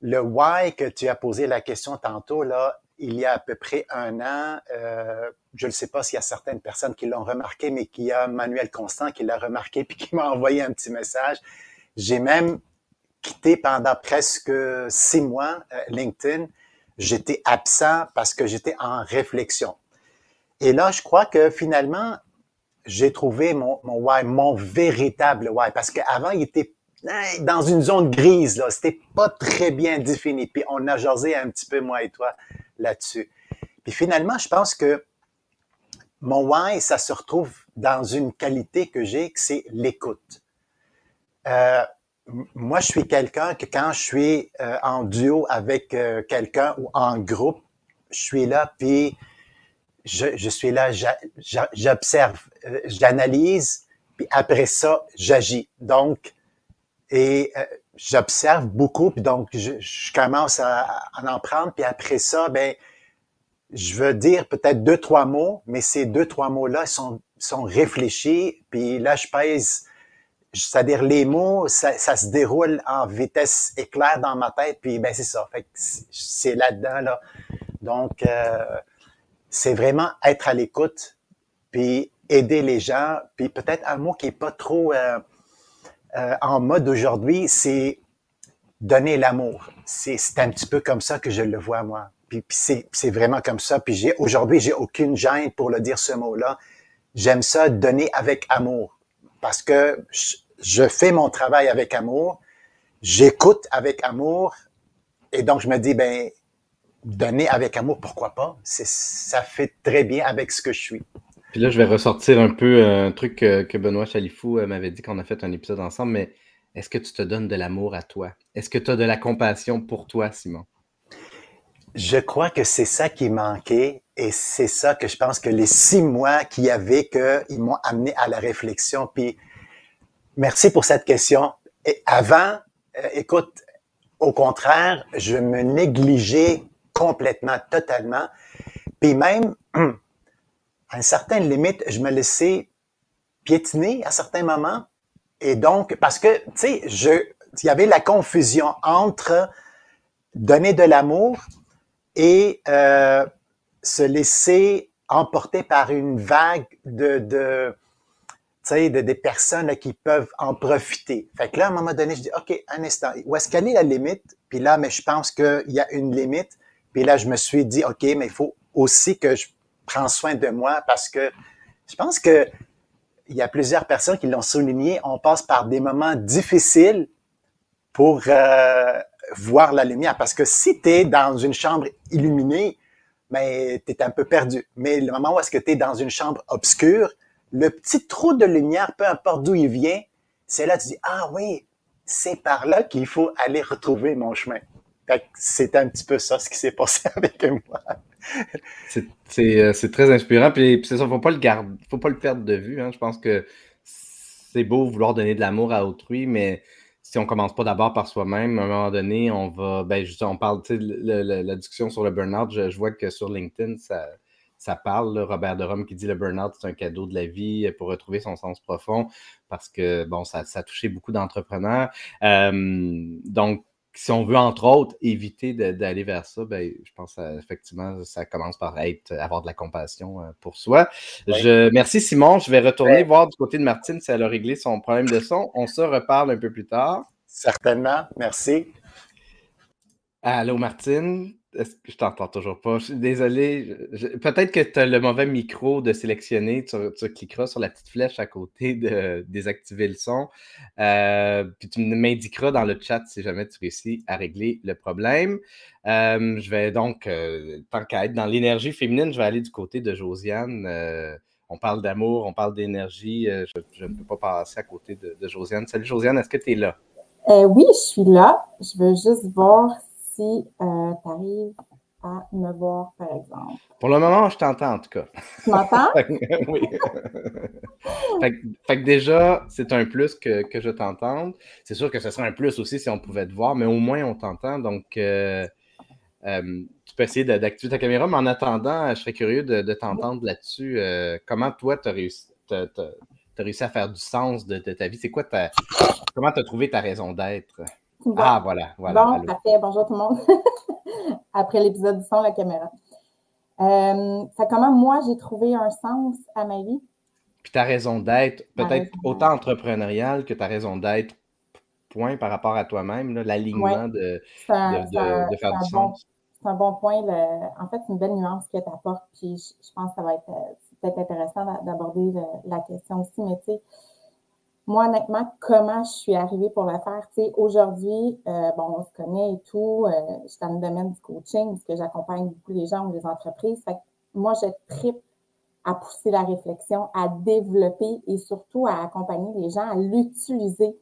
le why que tu as posé la question tantôt, là, il y a à peu près un an, euh, je ne sais pas s'il y a certaines personnes qui l'ont remarqué, mais qu'il y a Manuel Constant qui l'a remarqué puis qui m'a envoyé un petit message. J'ai même quitté pendant presque six mois euh, LinkedIn. J'étais absent parce que j'étais en réflexion. Et là, je crois que finalement, j'ai trouvé mon, mon why, mon véritable why. Parce qu'avant, il était dans une zone grise, là. C'était pas très bien défini. Puis on a jasé un petit peu, moi et toi, là-dessus. Puis finalement, je pense que mon why, ça se retrouve dans une qualité que j'ai, que c'est l'écoute. Euh, moi, je suis quelqu'un que quand je suis euh, en duo avec euh, quelqu'un ou en groupe, je suis là, puis je, suis là, j'observe, euh, j'analyse, puis après ça, j'agis. Donc, et euh, j'observe beaucoup, puis donc je, commence à, en prendre, puis après ça, ben, je veux dire peut-être deux, trois mots, mais ces deux, trois mots-là sont, sont réfléchis, puis là, je pèse, c'est-à-dire les mots, ça, ça, se déroule en vitesse éclair dans ma tête, puis ben c'est ça, fait c'est là-dedans, là. Donc, euh, c'est vraiment être à l'écoute, puis aider les gens, puis peut-être un mot qui est pas trop... Euh, euh, en mode aujourd'hui, c'est donner l'amour. C'est un petit peu comme ça que je le vois, moi. Puis, c'est vraiment comme ça. Puis j'ai aujourd'hui, j'ai aucune gêne pour le dire ce mot-là. J'aime ça, donner avec amour. Parce que je, fais mon travail avec amour, j'écoute avec amour, et donc je me dis, ben, donner avec amour, pourquoi pas? Ça fait très bien avec ce que je suis. Puis là, je vais ressortir un peu euh, un truc que, Benoît Chalifou euh, m'avait dit qu'on a fait un épisode ensemble, mais est-ce que tu te donnes de l'amour à toi? Est-ce que tu as de la compassion pour toi, Simon? Je crois que c'est ça qui manquait et c'est ça que je pense que les six mois qu'il y avait, qu'ils m'ont amené à la réflexion. Puis, merci pour cette question. Et avant, euh, écoute, au contraire, je me négligeais complètement, totalement. Puis même, à une certaine limite, je me laissais piétiner à certains moments. Et donc, parce que, tu sais, je, il y avait la confusion entre donner de l'amour et euh, se laisser emporter par une vague de, de tu sais, de, des personnes qui peuvent en profiter. Fait que là, à un moment donné, je dis, OK, un instant, où est-ce qu'elle est la limite? Puis là, mais je pense qu'il y a une limite. Puis là, je me suis dit, OK, mais il faut aussi que je prends soin de moi parce que je pense que il y a plusieurs personnes qui l'ont souligné, on passe par des moments difficiles pour euh, voir la lumière. Parce que si tu es dans une chambre illuminée, ben, tu es un peu perdu. Mais le moment où est-ce que tu es dans une chambre obscure, le petit trou de lumière, peu importe d'où il vient, c'est là que tu dis, ah oui, c'est par là qu'il faut aller retrouver mon chemin. C'est un petit peu ça ce qui s'est passé avec moi. Euh, c'est très inspirant. Puis, c'est ça, faut pas le garder, faut pas le perdre de vue. Hein. Je pense que c'est beau vouloir donner de l'amour à autrui, mais si on commence pas d'abord par soi-même, à un moment donné, on va, ben, juste, on parle, tu la discussion sur le burn-out, je, vois que sur LinkedIn, ça, ça parle, Robert de Rome qui dit le burn-out, c'est un cadeau de la vie pour retrouver son sens profond, parce que, bon, ça, ça a touché beaucoup d'entrepreneurs. Euh, donc, si on veut, entre autres, éviter d'aller vers ça, ben, je pense que, effectivement, ça commence par être, avoir de la compassion euh, pour soi. Je, merci Simon. Je vais retourner voir du côté de Martine si elle a réglé son problème de son. On se reparle un peu plus tard. Certainement. Merci. Allô Martine? Je t'entends toujours pas? Je suis désolé. Peut-être que tu as le mauvais micro de sélectionner. Tu, cliqueras sur la petite flèche à côté de désactiver le son. Euh, puis tu m'indiqueras dans le chat si jamais tu réussis à régler le problème. Euh, je vais donc, euh, tant qu'à être dans l'énergie féminine, je vais aller du côté de Josiane. on parle d'amour, on parle d'énergie. Je, ne peux pas passer à côté de, de Josiane. Salut Josiane, est-ce que tu es là? oui, je suis là. Je veux juste voir si euh, tu arrives à me voir, par exemple. Pour le moment, je t'entends en tout cas. Tu m'entends? oui. fait, que déjà, c'est un plus que, je t'entende. C'est sûr que ce serait un plus aussi si on pouvait te voir, mais au moins on t'entend. Donc, euh, euh, tu peux essayer d'activer ta caméra, mais en attendant, je serais curieux de, t'entendre là-dessus. comment toi, tu as réussi, réussi à faire du sens de, ta vie? C'est quoi ta. Comment tu as trouvé ta raison d'être? Ah, voilà, voilà. Bon, parfait. Bonjour tout le monde. Après l'épisode du son, la caméra. Euh, comment moi, j'ai trouvé un sens à ma vie? Puis ta raison d'être, peut-être autant entrepreneuriale que ta raison d'être, point par rapport à toi-même, l'alignement de, de, faire du sens. C'est un bon point. en fait, c'est une belle nuance que tu apportes. Puis je, pense que ça va être euh, peut-être intéressant d'aborder la question aussi. Mais tu sais, moi, honnêtement, comment je suis arrivée pour le faire? Tu sais, aujourd'hui, euh, bon, on se connaît et tout. Euh, je suis dans le domaine du coaching parce que j'accompagne beaucoup les gens ou les entreprises. Fait que moi, je tripe à pousser la réflexion, à développer et surtout à accompagner les gens à l'utiliser,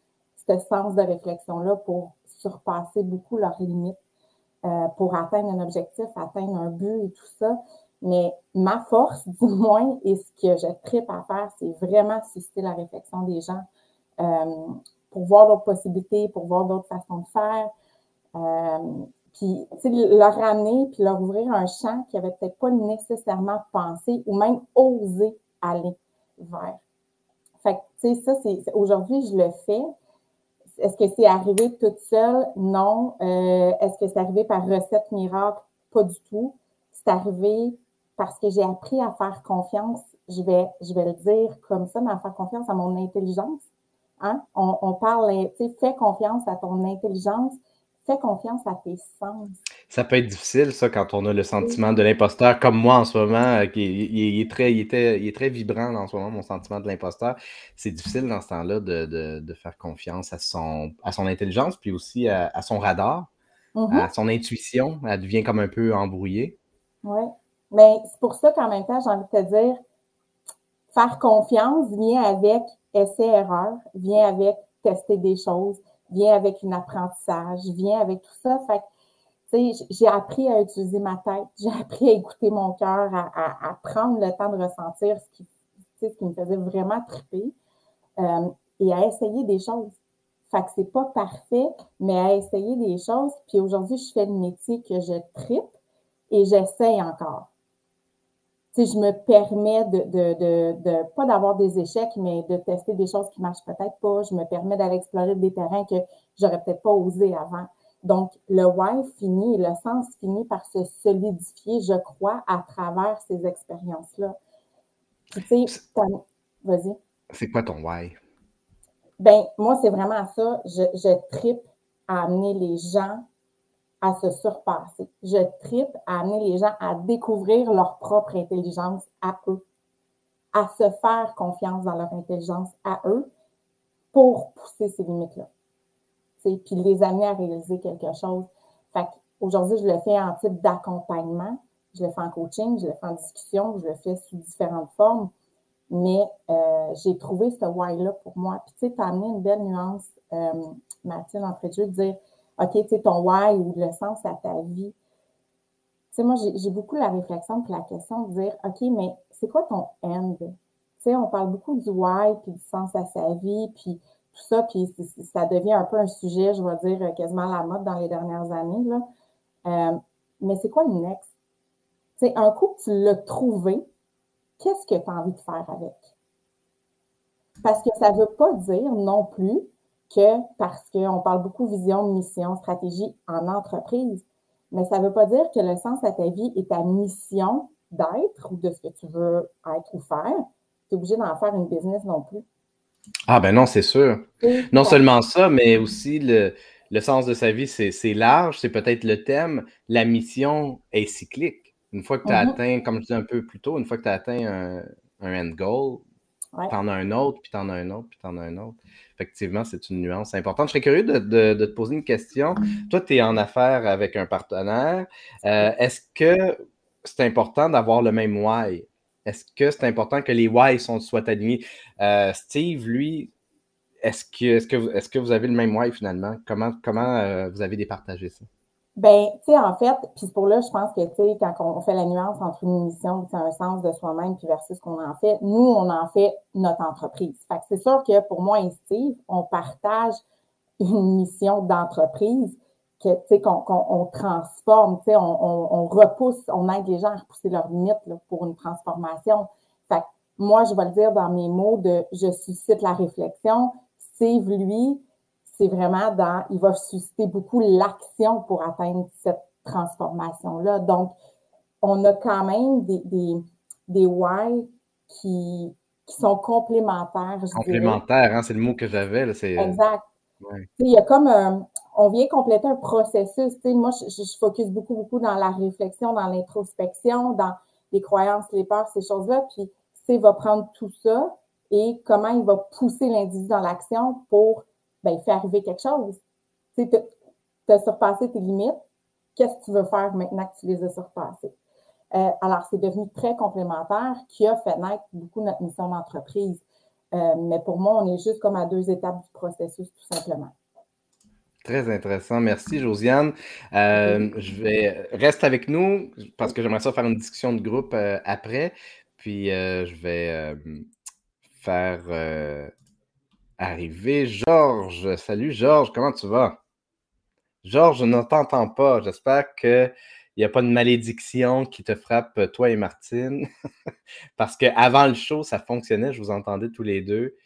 ce sens de réflexion-là, pour surpasser beaucoup leurs limites, euh, pour atteindre un objectif, atteindre un but et tout ça. Mais ma force, du moins, et ce que je tripe à faire, c'est vraiment assister la réflexion des gens pour voir d'autres possibilités, pour voir d'autres façons de faire. Euh, puis, leur ramener, puis leur ouvrir un champ qu'ils n'avaient peut-être pas nécessairement pensé ou même osé aller vers. Fait que, tu sais, ça, c'est aujourd'hui, je le fais. Est-ce que c'est arrivé toute seule? Non. Euh, est-ce que c'est arrivé par recette miracle? Pas du tout. C'est arrivé parce que j'ai appris à faire confiance. Je vais, je vais le dire comme ça, mais à faire confiance à mon intelligence. Hein? On, on parle, tu sais, fais confiance à ton intelligence fais confiance à tes sens. Ça peut être difficile, ça, quand on a le sentiment de l'imposteur, comme moi en ce moment, euh, qui il, est très, il, était, il est très vibrant en ce moment, mon sentiment de l'imposteur. C'est difficile dans ce temps-là de, faire confiance à son, à son intelligence, puis aussi à, son radar, mm-hmm. à son intuition. Elle devient comme un peu embrouillée. Oui. Mais c'est pour ça qu'en même temps, j'ai envie de te dire, faire confiance vient avec essai-erreur, vient avec tester des choses, vient avec un apprentissage, vient avec tout ça. Fait j'ai appris à utiliser ma tête, j'ai appris à écouter mon cœur, à, prendre le temps de ressentir ce qui, ce qui me faisait vraiment triper euh, et à essayer des choses. Fait que c'est pas parfait, mais à essayer des choses. Puis aujourd'hui, je fais le métier que je tripe et j'essaye encore je me permets de, de, de, de pas d'avoir des échecs, mais de tester des choses qui marchent peut-être pas. Je me permets d'aller explorer des terrains que j'aurais peut-être pas osé avant. Donc, le why finit, le sens finit par se solidifier, je crois, à travers ces expériences-là. Tu sais, vas-y. C'est quoi ton why? Ben, moi, c'est vraiment ça. Je, je tripe à amener les gens à se surpasser. Je tripe à amener les gens à découvrir leur propre intelligence à eux, à se faire confiance dans leur intelligence à eux pour pousser ces limites-là. Puis les amener à réaliser quelque chose. Fait aujourd'hui, je le fais en type d'accompagnement, je le fais en coaching, je le fais en discussion, je le fais sous différentes formes. Mais euh, j'ai trouvé ce why-là pour moi. Puis tu sais, tu as amené une belle nuance, euh, Mathilde, entre de dire OK, tu sais, ton why ou le sens à ta vie. Tu sais, moi, j'ai beaucoup la réflexion puis la question de dire, OK, mais c'est quoi ton end? Tu sais, on parle beaucoup du why puis du sens à sa vie puis tout ça, puis ça devient un peu un sujet, je vais dire, quasiment à la mode dans les dernières années, là. Euh, mais c'est quoi le next? Tu sais, un coup que tu l'as trouvé, qu'est-ce que tu as envie de faire avec? Parce que ça ne veut pas dire non plus que parce qu'on parle beaucoup vision, mission, stratégie en entreprise, mais ça ne veut pas dire que le sens à ta vie est ta mission d'être ou de ce que tu veux être ou faire. Tu es obligé d'en faire une business non plus. Ah ben non, c'est sûr. non seulement ça, mais aussi le, sens de sa vie, c'est large, c'est peut-être le thème. La mission est cyclique. Une fois que tu as mm-hmm. atteint, comme je disais un peu plus tôt, une fois que tu as atteint un, un end goal, tu en as un autre, puis tu en as un autre, puis tu en as un autre effectivement, c'est une nuance importante. Je serais curieux de, te poser une question. Toi, tu es en affaires avec un partenaire. Euh, est-ce que c'est important d'avoir le même why? Est-ce que c'est important que les why soient alignés? Euh, Steve, lui, est-ce que, est que, est que vous avez le même why finalement? Comment, comment euh, vous avez départagé ça? Ben, tu sais, en fait, puis pour là, je pense que, tu sais, quand on fait la nuance entre une mission, c'est un sens de soi-même, puis versus ce qu'on en fait, nous, on en fait notre entreprise. Fait que c'est sûr que pour moi et Steve, on partage une mission d'entreprise que, tu sais, qu'on on transforme, tu sais, on, on, repousse, on aide les gens à repousser leurs limites là, pour une transformation. Fait que moi, je vais le dire dans mes mots de je suscite la réflexion. Steve, lui, c'est vraiment dans, il va susciter beaucoup l'action pour atteindre cette transformation-là. Donc, on a quand même des, des, des why qui, qui sont complémentaires. Complémentaires, hein, c'est le mot que j'avais. Euh, exact. Il y a comme un, on vient compléter un processus. moi, je, je, focus beaucoup, beaucoup dans la réflexion, dans l'introspection, dans les croyances, les peurs, ces choses-là. Puis, il va prendre tout ça et comment il va pousser l'individu dans l'action pour ben, il fait arriver quelque chose. Tu as surpassé tes limites. Qu'est-ce que tu veux faire maintenant que tu les as surpassées? Euh, alors, c'est devenu très complémentaire qui a fait naître beaucoup notre mission d'entreprise. Euh, mais pour moi, on est juste comme à deux étapes du processus, tout simplement. Très intéressant. Merci, Josiane. Euh, je vais reste avec nous parce que j'aimerais ça faire une discussion de groupe après. Puis je vais faire arriver. Georges, salut Georges, comment tu vas? Georges, je ne t'entends pas. J'espère qu'il n'y a pas de malédiction qui te frappe, toi et Martine. Parce qu'avant le show, ça fonctionnait, je vous entendais tous les deux.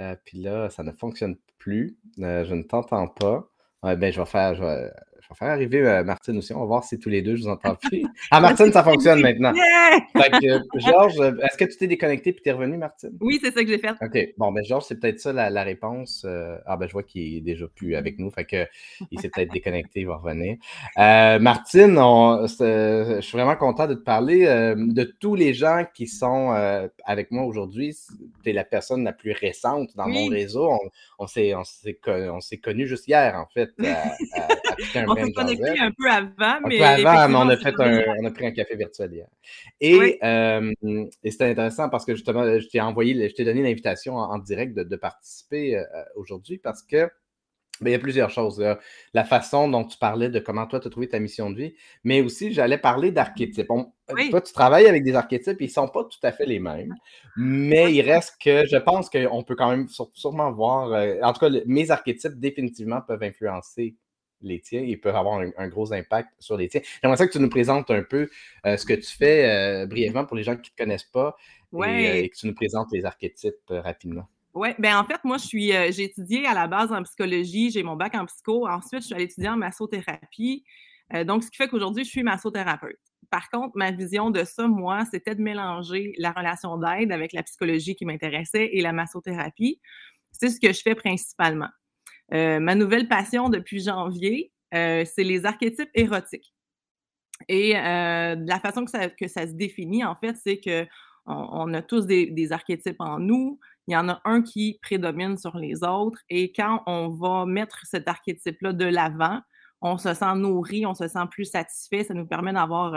Euh, puis là, ça ne fonctionne plus. Euh, je ne t'entends pas. ben, je vais faire, va faire arriver euh, Martine aussi. On va voir si tous les deux, je vous entends plus. Ah, Martine, ça fonctionne maintenant. Georges, est-ce que tu t'es déconnecté puis tu es revenu, Martine? Oui, c'est ça que j'ai fait. OK. Bon, ben Georges, c'est peut-être ça la, réponse. Euh, ah, ben je vois qu'il est déjà plus avec nous. Fait que il s'est peut-être déconnecté, il va revenir. Euh, Martine, je suis vraiment content de te parler. de tous les gens qui sont avec moi aujourd'hui, tu es la personne la plus récente dans mon réseau. On, on s'est connus juste hier, en fait, on s'est connecté un peu avant, mais. Un peu avant, mais on a, fait un, on a pris un café virtuel hier. Et, euh, et c'était intéressant parce que justement, je t'ai envoyé, je t'ai donné l'invitation en, direct de, participer euh, aujourd'hui parce que. Ben, il y a plusieurs choses. La façon dont tu parlais de comment toi, tu as trouvé ta mission de vie, mais aussi, j'allais parler d'archétypes. Toi, tu travailles avec des archétypes, ils ne sont pas tout à fait les mêmes, mais il reste que je pense qu'on peut quand même sûrement voir, euh, en tout cas, mes archétypes définitivement peuvent influencer les tiens, ils peuvent avoir un, gros impact sur les tiens. J'aimerais ça que tu nous présentes un peu euh, ce que tu fais euh, brièvement pour les gens qui ne te connaissent pas euh, et, que tu nous présentes les archétypes rapidement. Oui, ben en fait, moi, je suis, j'ai étudié à la base en psychologie, j'ai mon bac en psycho. Ensuite, je suis allée étudier en massothérapie. donc, ce qui fait qu'aujourd'hui, je suis massothérapeute. Par contre, ma vision de ça, moi, c'était de mélanger la relation d'aide avec la psychologie qui m'intéressait et la massothérapie. C'est ce que je fais principalement. Euh, ma nouvelle passion depuis janvier, euh, c'est les archétypes érotiques. Et euh, la façon que ça, se définit, en fait, c'est que on, a tous des, archétypes en nous. Il y en a un qui prédomine sur les autres. Et quand on va mettre cet archétype-là de l'avant, on se sent nourri, on se sent plus satisfait. Ça nous permet d'avoir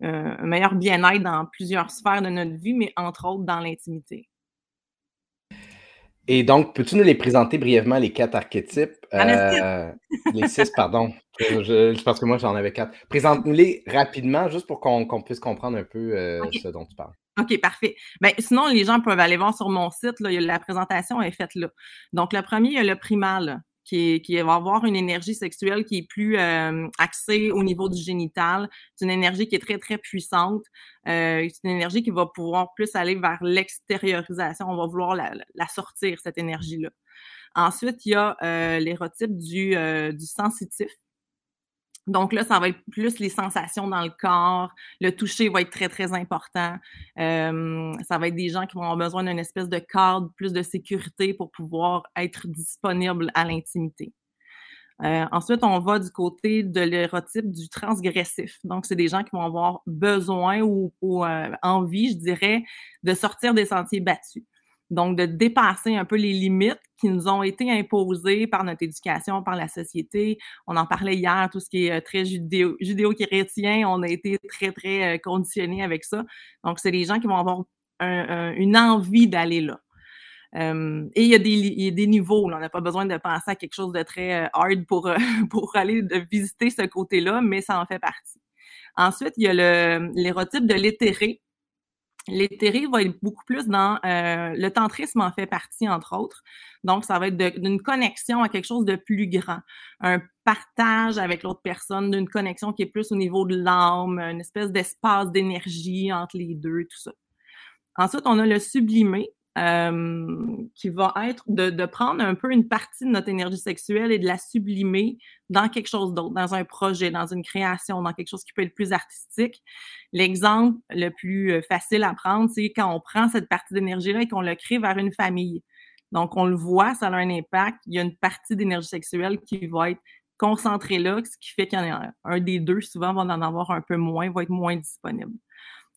un meilleur bien-être dans plusieurs sphères de notre vie, mais entre autres dans l'intimité. Et donc, peux-tu nous les présenter brièvement, les quatre archétypes? Euh, les six, pardon. Je, pense que moi, j'en avais quatre. Présente-nous-les rapidement, juste pour qu'on puisse comprendre un peu euh, ce dont tu parles. OK, parfait. Ben, sinon, les gens peuvent aller voir sur mon site. Là, la présentation est faite là. Donc, le premier, il y a le primal qui, va avoir une énergie sexuelle qui est plus euh, axée au niveau du génital. C'est une énergie qui est très, très puissante. Euh, c'est une énergie qui va pouvoir plus aller vers l'extériorisation. On va vouloir la, sortir, cette énergie-là. Ensuite, il y a euh, l'érotype du, du sensitif. Donc là, ça va être plus les sensations dans le corps. Le toucher va être très, très important. Euh, ça va être des gens qui vont avoir besoin d'une espèce de cadre, plus de sécurité pour pouvoir être disponible à l'intimité. Euh, ensuite, on va du côté de l'érotype du transgressif. Donc, c'est des gens qui vont avoir besoin ou, euh, envie, je dirais, de sortir des sentiers battus. Donc, de dépasser un peu les limites qui nous ont été imposées par notre éducation, par la société. On en parlait hier, tout ce qui est euh, très judéo, chrétien on a été très, très euh, conditionnés avec ça. Donc, c'est des gens qui vont avoir une envie d'aller là. et il y, a des, des niveaux. On n'a pas besoin de penser à quelque chose de très euh, hard pour, pour aller visiter ce côté-là, mais ça en fait partie. Ensuite, il y a l'érotype de l'éthéré, L'éthéré va être beaucoup plus dans euh, le tantrisme en fait partie entre autres. Donc ça va être d'une connexion à quelque chose de plus grand, un partage avec l'autre personne, d'une connexion qui est plus au niveau de l'âme, une espèce d'espace d'énergie entre les deux, tout ça. Ensuite, on a le sublimé, euh, qui va être de, prendre un peu une partie de notre énergie sexuelle et de la sublimer dans quelque chose d'autre, dans un projet, dans une création, dans quelque chose qui peut être plus artistique. L'exemple le plus euh, facile à prendre, c'est quand on prend cette partie d'énergie-là et qu'on le crée vers une famille. Donc, on le voit, ça a un impact. Il y a une partie d'énergie sexuelle qui va être concentrée là, ce qui fait qu'il y en a un des deux, souvent, va en avoir un peu moins, va être moins disponible.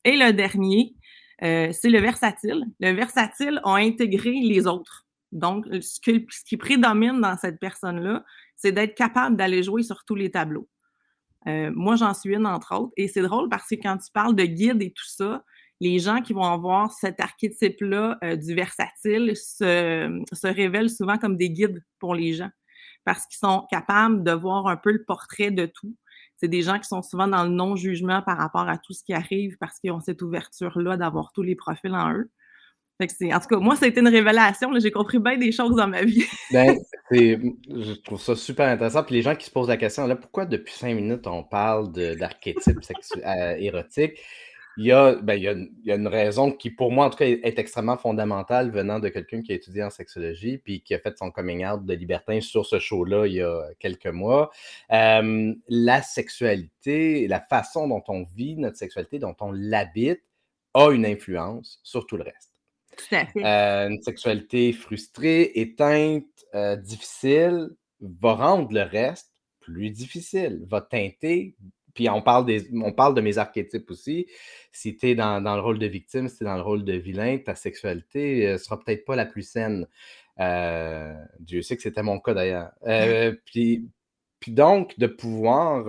Et le dernier, euh, c'est le versatile. Le versatile a intégré les autres. Donc, ce, qui prédomine dans cette personne-là, c'est d'être capable d'aller jouer sur tous les tableaux. Euh, moi, j'en suis une, entre autres. Et c'est drôle parce que quand tu parles de guide et tout ça, les gens qui vont avoir cet archétype-là euh, du versatile se, se, révèlent souvent comme des guides pour les gens parce qu'ils sont capables de voir un peu le portrait de tout c'est des gens qui sont souvent dans le non-jugement par rapport à tout ce qui arrive parce qu'ils ont cette ouverture-là d'avoir tous les profils en eux. en tout cas, moi, ça a été une révélation. J'ai compris bien des choses dans ma vie. ben, je trouve ça super intéressant. Puis les gens qui se posent la question, là, pourquoi depuis cinq minutes on parle d'archétypes euh, érotiques? Il y, a, ben, il, y a, il y, a, une raison qui, pour moi, en tout cas, est extrêmement fondamentale venant de quelqu'un qui a étudié en sexologie puis qui a fait son coming out de libertin sur ce show-là il y a quelques mois. Euh, la sexualité, la façon dont on vit notre sexualité, dont on l'habite, a une influence sur tout le reste. Euh, une sexualité frustrée, éteinte, euh, difficile, va rendre le reste plus difficile, va teinter. Puis on parle, des, on parle de mes archétypes aussi. Si tu es dans, le rôle de victime, si tu es dans le rôle de vilain, ta sexualité ne euh, sera peut-être pas la plus saine. Dieu sait que c'était mon cas d'ailleurs. puis, puis donc, de pouvoir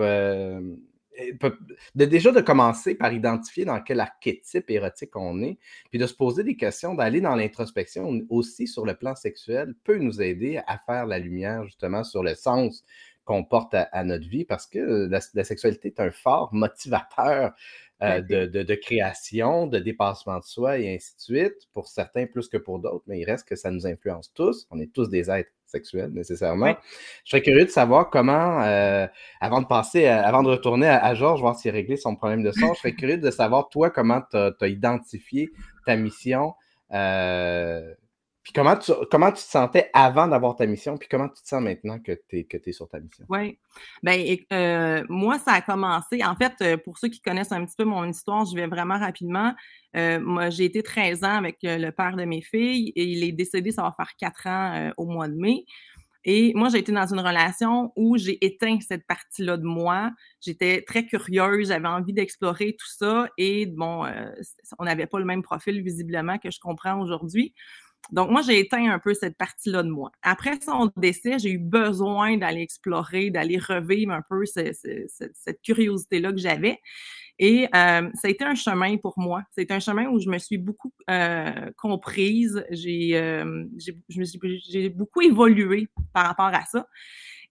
de, déjà de commencer par identifier dans quel archétype érotique on est, puis de se poser des questions, d'aller dans l'introspection aussi sur le plan sexuel, peut nous aider à faire la lumière justement sur le sens qu'on porte à, notre vie, parce que la, sexualité est un fort motivateur euh, de, de, création, de dépassement de soi et ainsi de suite, pour certains plus que pour d'autres, mais il reste que ça nous influence tous. On est tous des êtres sexuel nécessairement. Je serais curieux de savoir comment, euh, avant de passer, avant de retourner à, Georges, voir s'il a réglé son problème de son, je serais curieux de savoir, toi, comment tu as, identifié ta mission. Euh, comment tu, comment tu te sentais avant d'avoir ta mission, puis comment tu te sens maintenant que tu es, que sur ta mission? Oui. Bien, euh, moi, ça a commencé. En fait, euh, pour ceux qui connaissent un petit peu mon histoire, je vais vraiment rapidement. Euh, moi, j'ai été 13 ans avec le père de mes filles et il est décédé, ça va faire 4 ans au mois de mai. Et moi, j'ai été dans une relation où j'ai éteint cette partie-là de moi. J'étais très curieuse, j'avais envie d'explorer tout ça. Et bon, on n'avait pas le même profil visiblement que je comprends aujourd'hui. Donc, moi, j'ai éteint un peu cette partie-là de moi. Après son décès, j'ai eu besoin d'aller explorer, d'aller revivre un peu cette curiosité-là que j'avais. Et euh, ça a été un chemin pour moi. C'est un chemin où je me suis beaucoup euh, comprise. J'ai euh, beaucoup évolué par rapport à ça.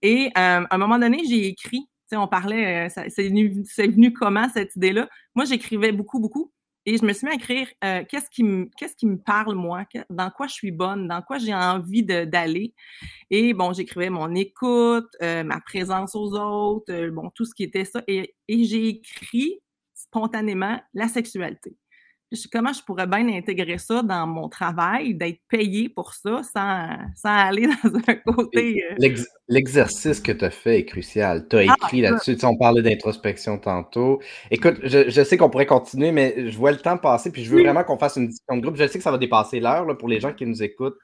Et à un moment donné, j'ai écrit. On parlait, c'est venu, venu comment cette idée-là? Moi, j'écrivais beaucoup, beaucoup. Et je me suis mis à écrire euh, qu'est-ce qui, me, parle, moi, dans quoi je suis bonne, dans quoi j'ai envie d'aller? Et bon, j'écrivais mon écoute, euh, ma présence aux autres, euh, bon, tout ce qui était ça. Et, et j'ai écrit spontanément la sexualité comment je pourrais bien intégrer ça dans mon travail, d'être payé pour ça sans, sans aller dans un côté. Euh l'exercice que tu as fait est crucial. Tu as ah, écrit là-dessus. on parlait d'introspection tantôt. Écoute, je, sais qu'on pourrait continuer, mais je vois le temps passer, puis je veux vraiment qu'on fasse une discussion de groupe. Je sais que ça va dépasser l'heure pour les gens qui nous écoutent.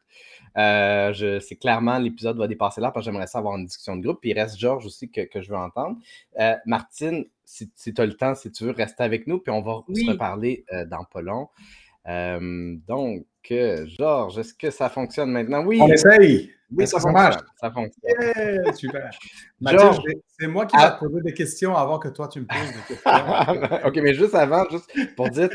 Euh, c'est clairement l'épisode va dépasser l'heure parce que j'aimerais ça avoir une discussion de groupe. Puis il reste Georges aussi que, je veux entendre. Euh, Martine, si, tu as le temps, si tu veux, rester avec nous, puis on va se reparler euh, dans pas long. donc, Georges, est-ce que ça fonctionne maintenant? Oui. On essaye. Oui, ça, marche? Ça fonctionne. super. Mathieu, c'est moi qui vais te poser des questions avant que toi tu me poses des questions. OK, mais juste avant, juste pour dire,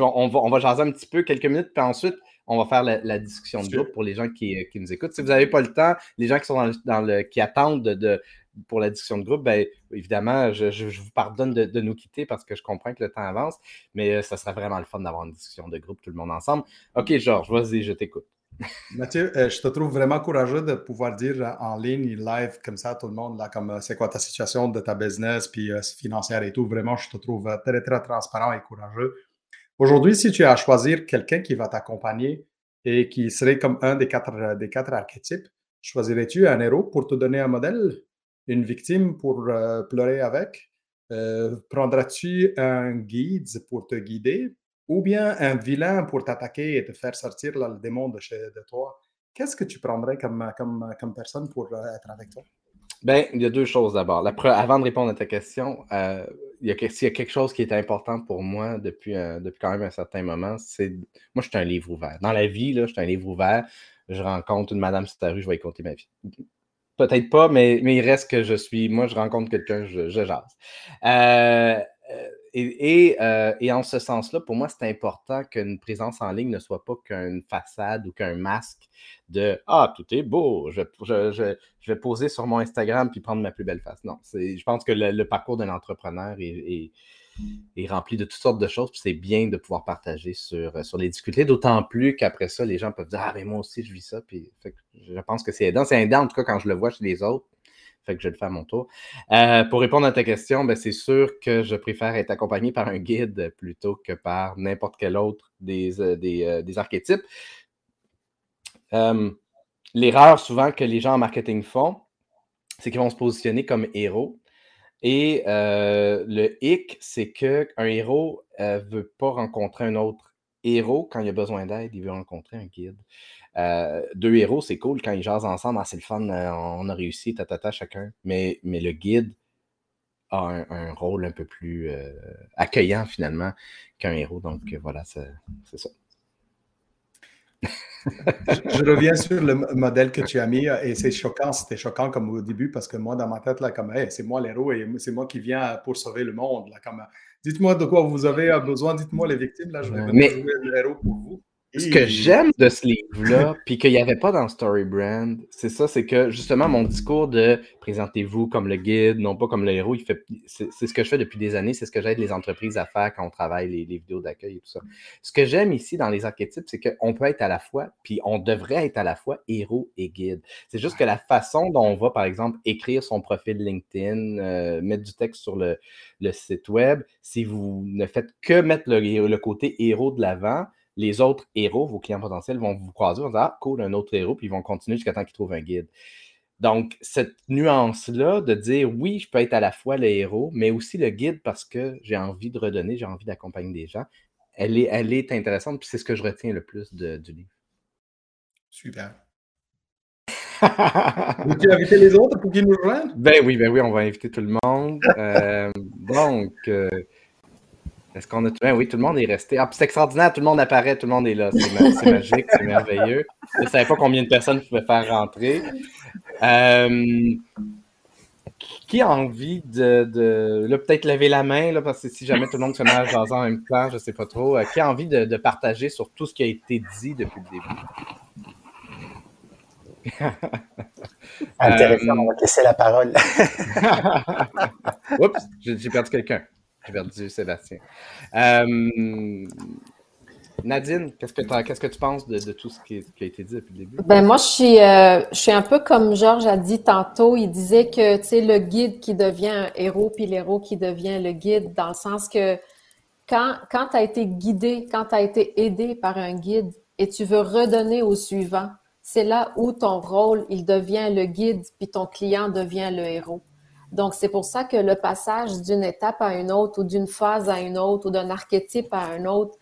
on, va, on va jaser un petit peu quelques minutes, puis ensuite, on va faire la, discussion de groupe pour les gens qui, nous écoutent. Si vous n'avez pas le temps, les gens qui sont dans le, qui attendent de, pour la discussion de groupe, bien, évidemment, je, vous pardonne de, nous quitter parce que je comprends que le temps avance, mais euh, ça serait vraiment le fun d'avoir une discussion de groupe, tout le monde ensemble. OK, Georges, vas-y, je t'écoute. Mathieu, euh, je te trouve vraiment courageux de pouvoir dire en ligne, live, comme ça, à tout le monde, là, comme euh, c'est quoi ta situation de ta business, puis financière et tout. Vraiment, je te trouve très, très transparent et courageux. Aujourd'hui, si tu as à choisir quelqu'un qui va t'accompagner et qui serait comme un des quatre, euh, des quatre archétypes, choisirais-tu un héros pour te donner un modèle, une victime pour euh, pleurer avec? Euh, prendras-tu un guide pour te guider ou bien un vilain pour t'attaquer et te faire sortir le démon de, chez, de toi? Qu'est-ce que tu prendrais comme, comme, comme personne pour être avec toi? Bien, il y a deux choses d'abord. Avant de répondre à ta question, euh, il y a, s'il y a quelque chose qui est important pour moi depuis, euh, depuis quand même un certain moment, c'est. Moi, je suis un livre ouvert. Dans la vie, là, je suis un livre ouvert. Je rencontre une madame sur ta rue, je vais y compter ma vie. Peut-être pas, mais, mais il reste que je suis. Moi, je rencontre quelqu'un, je, je jase. Euh, euh, et, en ce sens-là, pour moi, c'est important qu'une présence en ligne ne soit pas qu'une façade ou qu'un masque de Ah, tout est beau, je, vais poser sur mon Instagram puis prendre ma plus belle face. Non, je pense que le, parcours d'un entrepreneur est rempli de toutes sortes de choses. C'est bien de pouvoir partager sur, sur les difficultés, d'autant plus qu'après ça, les gens peuvent dire Ah, mais moi aussi, je vis ça. Puis je pense que c'est aidant. C'est aidant, en tout cas, quand je le vois chez les autres. Fait que je vais le faire à mon tour. Euh, pour répondre à ta question, ben, c'est sûr que je préfère être accompagné par un guide plutôt que par n'importe quel autre des, euh, euh, des, archétypes. L'erreur souvent que les gens en marketing font, c'est qu'ils vont se positionner comme héros. Et le hic, c'est qu'un héros ne veut pas rencontrer un autre héros quand il a besoin d'aide, il veut rencontrer un guide. Euh, deux héros, c'est cool quand ils jasent ensemble, ah, c'est le fun, euh, on a réussi, tatata, chacun. Mais, mais le guide a un, rôle un peu plus euh, accueillant finalement qu'un héros. Donc voilà, c'est ça. Je, reviens sur le modèle que tu as mis et c'est choquant, c'était choquant comme au début parce que moi dans ma tête là comme c'est moi l'héros et c'est moi qui viens pour sauver le monde là comme dites-moi de quoi vous avez besoin, dites-moi les victimes là, je vais Mais... jouer le héros pour vous. Ce que j'aime de ce livre-là, puis qu'il n'y avait pas dans Story Brand, c'est ça, c'est que justement mon discours de présentez-vous comme le guide, non pas comme le héros, il fait, c'est, ce que je fais depuis des années, c'est ce que j'aide les entreprises à faire quand on travaille les, vidéos d'accueil et tout ça. Ce que j'aime ici dans les archétypes, c'est qu'on peut être à la fois, puis on devrait être à la fois héros et guide. C'est juste que la façon dont on va, par exemple, écrire son profil LinkedIn, euh, mettre du texte sur le, site web, si vous ne faites que mettre le, le côté héros de l'avant, les autres héros, vos clients potentiels, vont vous croiser, vont dire Ah, cool, un autre héros, puis ils vont continuer jusqu'à temps qu'ils trouvent un guide. Donc, cette nuance-là de dire oui, je peux être à la fois le héros, mais aussi le guide parce que j'ai envie de redonner, j'ai envie d'accompagner des gens, elle est, elle est intéressante, puis c'est ce que je retiens le plus du livre. Super. Veux-tu inviter les autres pour qu'ils nous rejoignent? Ben oui, ben oui, on va inviter tout le monde. Euh, donc, euh, est-ce qu'on a. Ben oui, tout le monde est resté. Ah, c'est extraordinaire, tout le monde apparaît, tout le monde est là. C'est magique, c'est merveilleux. Je ne savais pas combien de personnes pouvaient faire rentrer. Euh, qui a envie de. de là, peut-être lever la main, là, parce que si jamais tout le monde se met à jaser en même temps, je ne sais pas trop. Euh, qui a envie de, de, partager sur tout ce qui a été dit depuis le début? Intéressant, on va laisser la parole. Oups, j'ai perdu quelqu'un. J'ai perdu Sébastien. Euh, Nadine, qu'est-ce que, tu penses de, tout ce qui, a été dit depuis le début? Ben moi, je suis, euh, je suis un peu comme Georges a dit tantôt. Il disait que le guide qui devient un héros, puis l'héros qui devient le guide, dans le sens que quand, quand tu as été guidé, quand tu as été aidé par un guide et tu veux redonner au suivant, c'est là où ton rôle, il devient le guide, puis ton client devient le héros. Donc, c'est pour ça que le passage d'une étape à une autre ou d'une phase à une autre ou d'un archétype à un autre,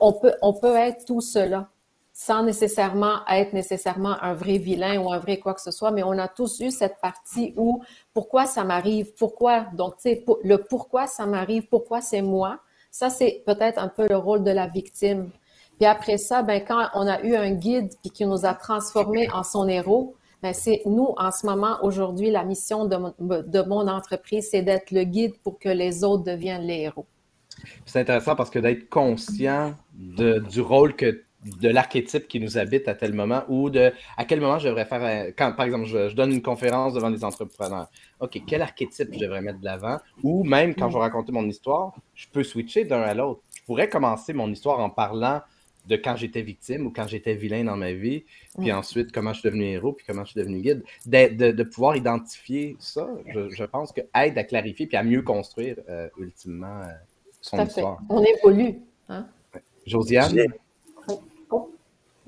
on peut, on peut être tout cela sans nécessairement être nécessairement un vrai vilain ou un vrai quoi que ce soit, mais on a tous eu cette partie où pourquoi ça m'arrive, pourquoi, donc tu sais, le pourquoi ça m'arrive, pourquoi c'est moi, ça c'est peut-être un peu le rôle de la victime. Puis après ça, ben quand on a eu un guide qui nous a transformés en son héros, c'est nous, en ce moment, aujourd'hui, la mission de mon, entreprise, c'est d'être le guide pour que les autres deviennent les héros. C'est intéressant parce que d'être conscient du rôle que de l'archétype qui nous habite à tel moment ou de à quel moment je devrais faire quand par exemple je, donne une conférence devant des entrepreneurs. Ok quel archétype je devrais mettre de l'avant? Ou même quand je vais raconter mon histoire je peux switcher d'un à l'autre. Je pourrais commencer mon histoire en parlant de quand j'étais victime ou quand j'étais vilain dans ma vie, puis ensuite comment je suis devenu héros, puis comment je suis devenu guide. De, pouvoir identifier ça, je, pense que aide à clarifier puis à mieux construire euh, ultimement euh, son histoire. On évolue. Hein? Josiane? Oh.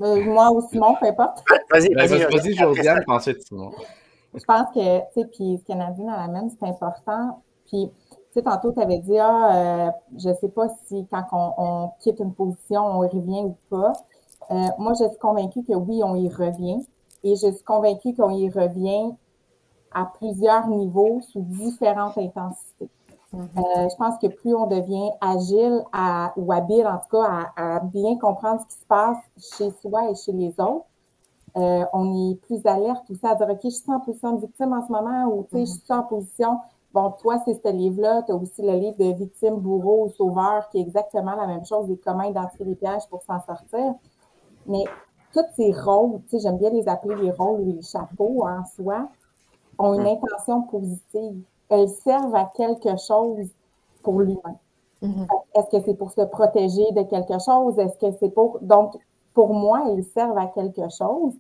Euh, moi ou Simon, peu importe. Vas-y, vas-y, vas-y, Josiane, ensuite Simon? Je pense que, tu sais, puis ce qu'elle a dit dans la même, c'est important. Puis sais, tantôt, tu avais dit, ah, euh, je ne sais pas si quand on, quitte une position, on y revient ou pas. Euh, moi, je suis convaincue que oui, on y revient. Et je suis convaincue qu'on y revient à plusieurs niveaux, sous différentes intensités. Mm-hmm. Euh, je pense que plus on devient agile à, ou habile, en tout cas, à, bien comprendre ce qui se passe chez soi et chez les autres, on est plus alerte aussi à dire, OK, je suis en position de victime en ce moment ou, tu sais, je suis en position Bon, toi, c'est ce livre-là. Tu as aussi le livre de Victime, bourreau ou sauveur, qui est exactement la même chose, des comment identifier les pièges pour s'en sortir. Mais tous ces rôles, tu sais, j'aime bien les appeler les rôles ou les chapeaux en soi, ont une intention positive. Elles servent à quelque chose pour l'humain. Est-ce que c'est pour se protéger de quelque chose? Est-ce que c'est pour. Donc, pour moi, ils servent à quelque chose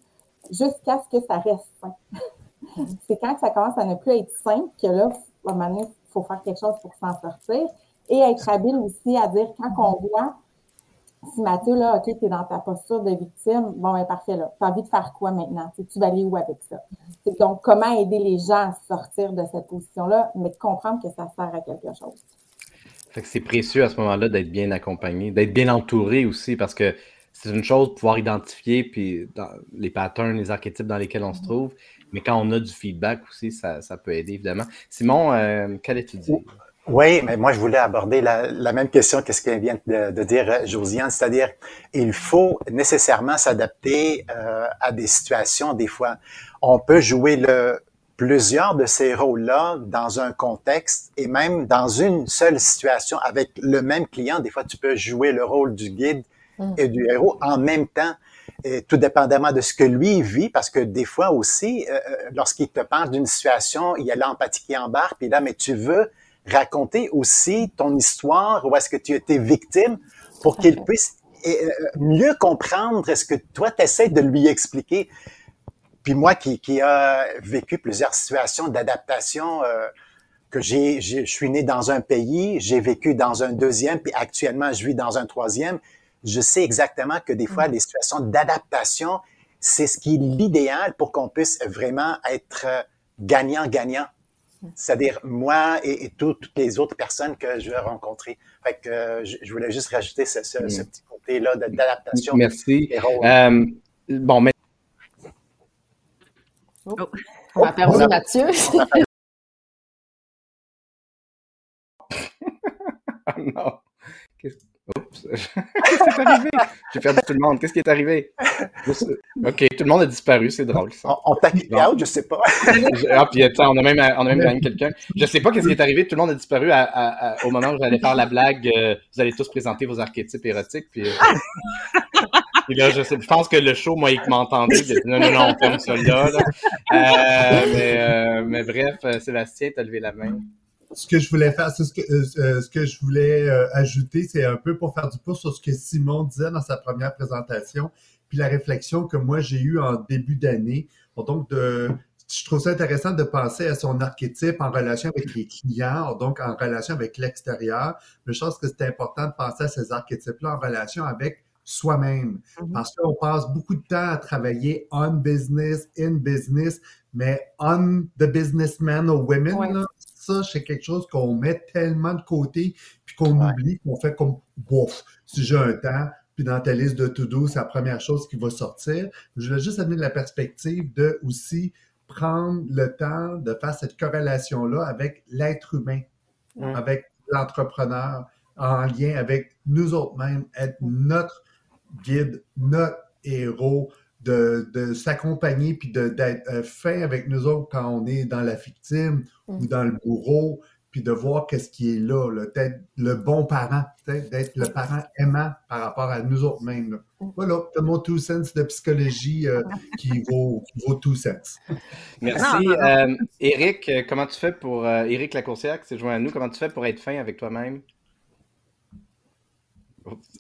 jusqu'à ce que ça reste sain. Mm-hmm. c'est quand ça commence à ne plus être sain que là, à un moment donné, il faut faire quelque chose pour s'en sortir et être habile aussi à dire quand on voit si Mathieu, là, OK, tu es dans ta posture de victime, bon, ben parfait, là. Tu as envie de faire quoi maintenant? Tu vas aller où avec ça? Donc, comment aider les gens à sortir de cette position-là, mais comprendre que ça sert à quelque chose. Fait que c'est précieux à ce moment-là d'être bien accompagné, d'être bien entouré aussi, parce que c'est une chose de pouvoir identifier puis dans les patterns, les archétypes dans lesquels on se mm-hmm. trouve, mais quand on a du feedback aussi, ça, peut aider évidemment. Simon, euh, qu'allais-tu dire? Oui, mais moi, je voulais aborder la, même question que ce qu'elle vient de, dire euh, Josiane, c'est-à-dire il faut nécessairement s'adapter euh, à des situations. Des fois, on peut jouer le, plusieurs de ces rôles-là dans un contexte et même dans une seule situation avec le même client. Des fois, tu peux jouer le rôle du guide mm. et du héros en même temps, et tout dépendamment de ce que lui vit, parce que des fois aussi, euh, lorsqu'il te parle d'une situation, il y a l'empathie qui embarque, puis là, mais tu veux raconter aussi ton histoire, où est-ce que tu étais victime, pour qu'il puisse euh, mieux comprendre ce que toi, tu essaies de lui expliquer. Puis moi, qui, qui a vécu plusieurs situations d'adaptation, euh, que j'ai, je suis né dans un pays, j'ai vécu dans un deuxième, puis actuellement, je vis dans un troisième, je sais exactement que des fois, mm. les situations d'adaptation, c'est ce qui est l'idéal pour qu'on puisse vraiment être gagnant-gagnant c'est-à-dire moi et, toutes les autres personnes que je vais rencontrer. Fait que euh, je, voulais juste rajouter ce, petit côté-là d'adaptation. Merci. Euh, bon, mais... Oh. On a perdu Mathieu. oh non. Oups, qu'est-ce qui est arrivé? J'ai perdu tout le monde. Qu'est-ce qui est arrivé? Ok, tout le monde a disparu, c'est drôle. Ça. On, t'a quitté out, je sais pas. ah, puis attends, on a même, on a même quelqu'un. Je sais pas qu'est-ce qui est arrivé, tout le monde a disparu au moment où j'allais faire la blague. Euh, vous allez tous présenter vos archétypes érotiques, puis. Euh, là, je, sais, je pense que le show, moi, il m'a entendu. Il a dit non, non, non, on ferme ça là. Euh, mais, mais, bref, Sébastien, t'as levé la main ce que je voulais faire, ce que, euh, euh, ce que je voulais euh, ajouter, c'est un peu pour faire du pouce sur ce que Simon disait dans sa première présentation, puis la réflexion que moi j'ai eue en début d'année. Donc, de, je trouve ça intéressant de penser à son archétype en relation avec les clients, donc en relation avec l'extérieur. Mais je pense que c'est important de penser à ces archétypes-là en relation avec soi-même. Mm-hmm. Parce qu'on passe beaucoup de temps à travailler on business, in business, mais on the businessman or women, ça, c'est quelque chose qu'on met tellement de côté, puis qu'on oublie, qu'on fait comme, bouf, si j'ai un temps, puis dans ta liste de to-do, c'est la première chose qui va sortir. Je voulais juste amener la perspective de aussi prendre le temps de faire cette corrélation-là avec l'être humain, avec l'entrepreneur, en lien avec nous autres mêmes, être notre guide, notre héros, de, s'accompagner puis d'être euh, fin avec nous autres quand on est dans la victime ou mm. dans le bourreau, puis de voir qu'est-ce qui est là, d'être le bon parent, d'être le parent aimant par rapport à nous autres mêmes. Mm. Voilà, c'est mon two sens de psychologie euh, qui, vaut, qui vaut two sens. Merci. Euh, Eric, comment tu fais pour. Eric Lacourcière, qui s'est joint à nous, comment tu fais pour être fin avec toi-même?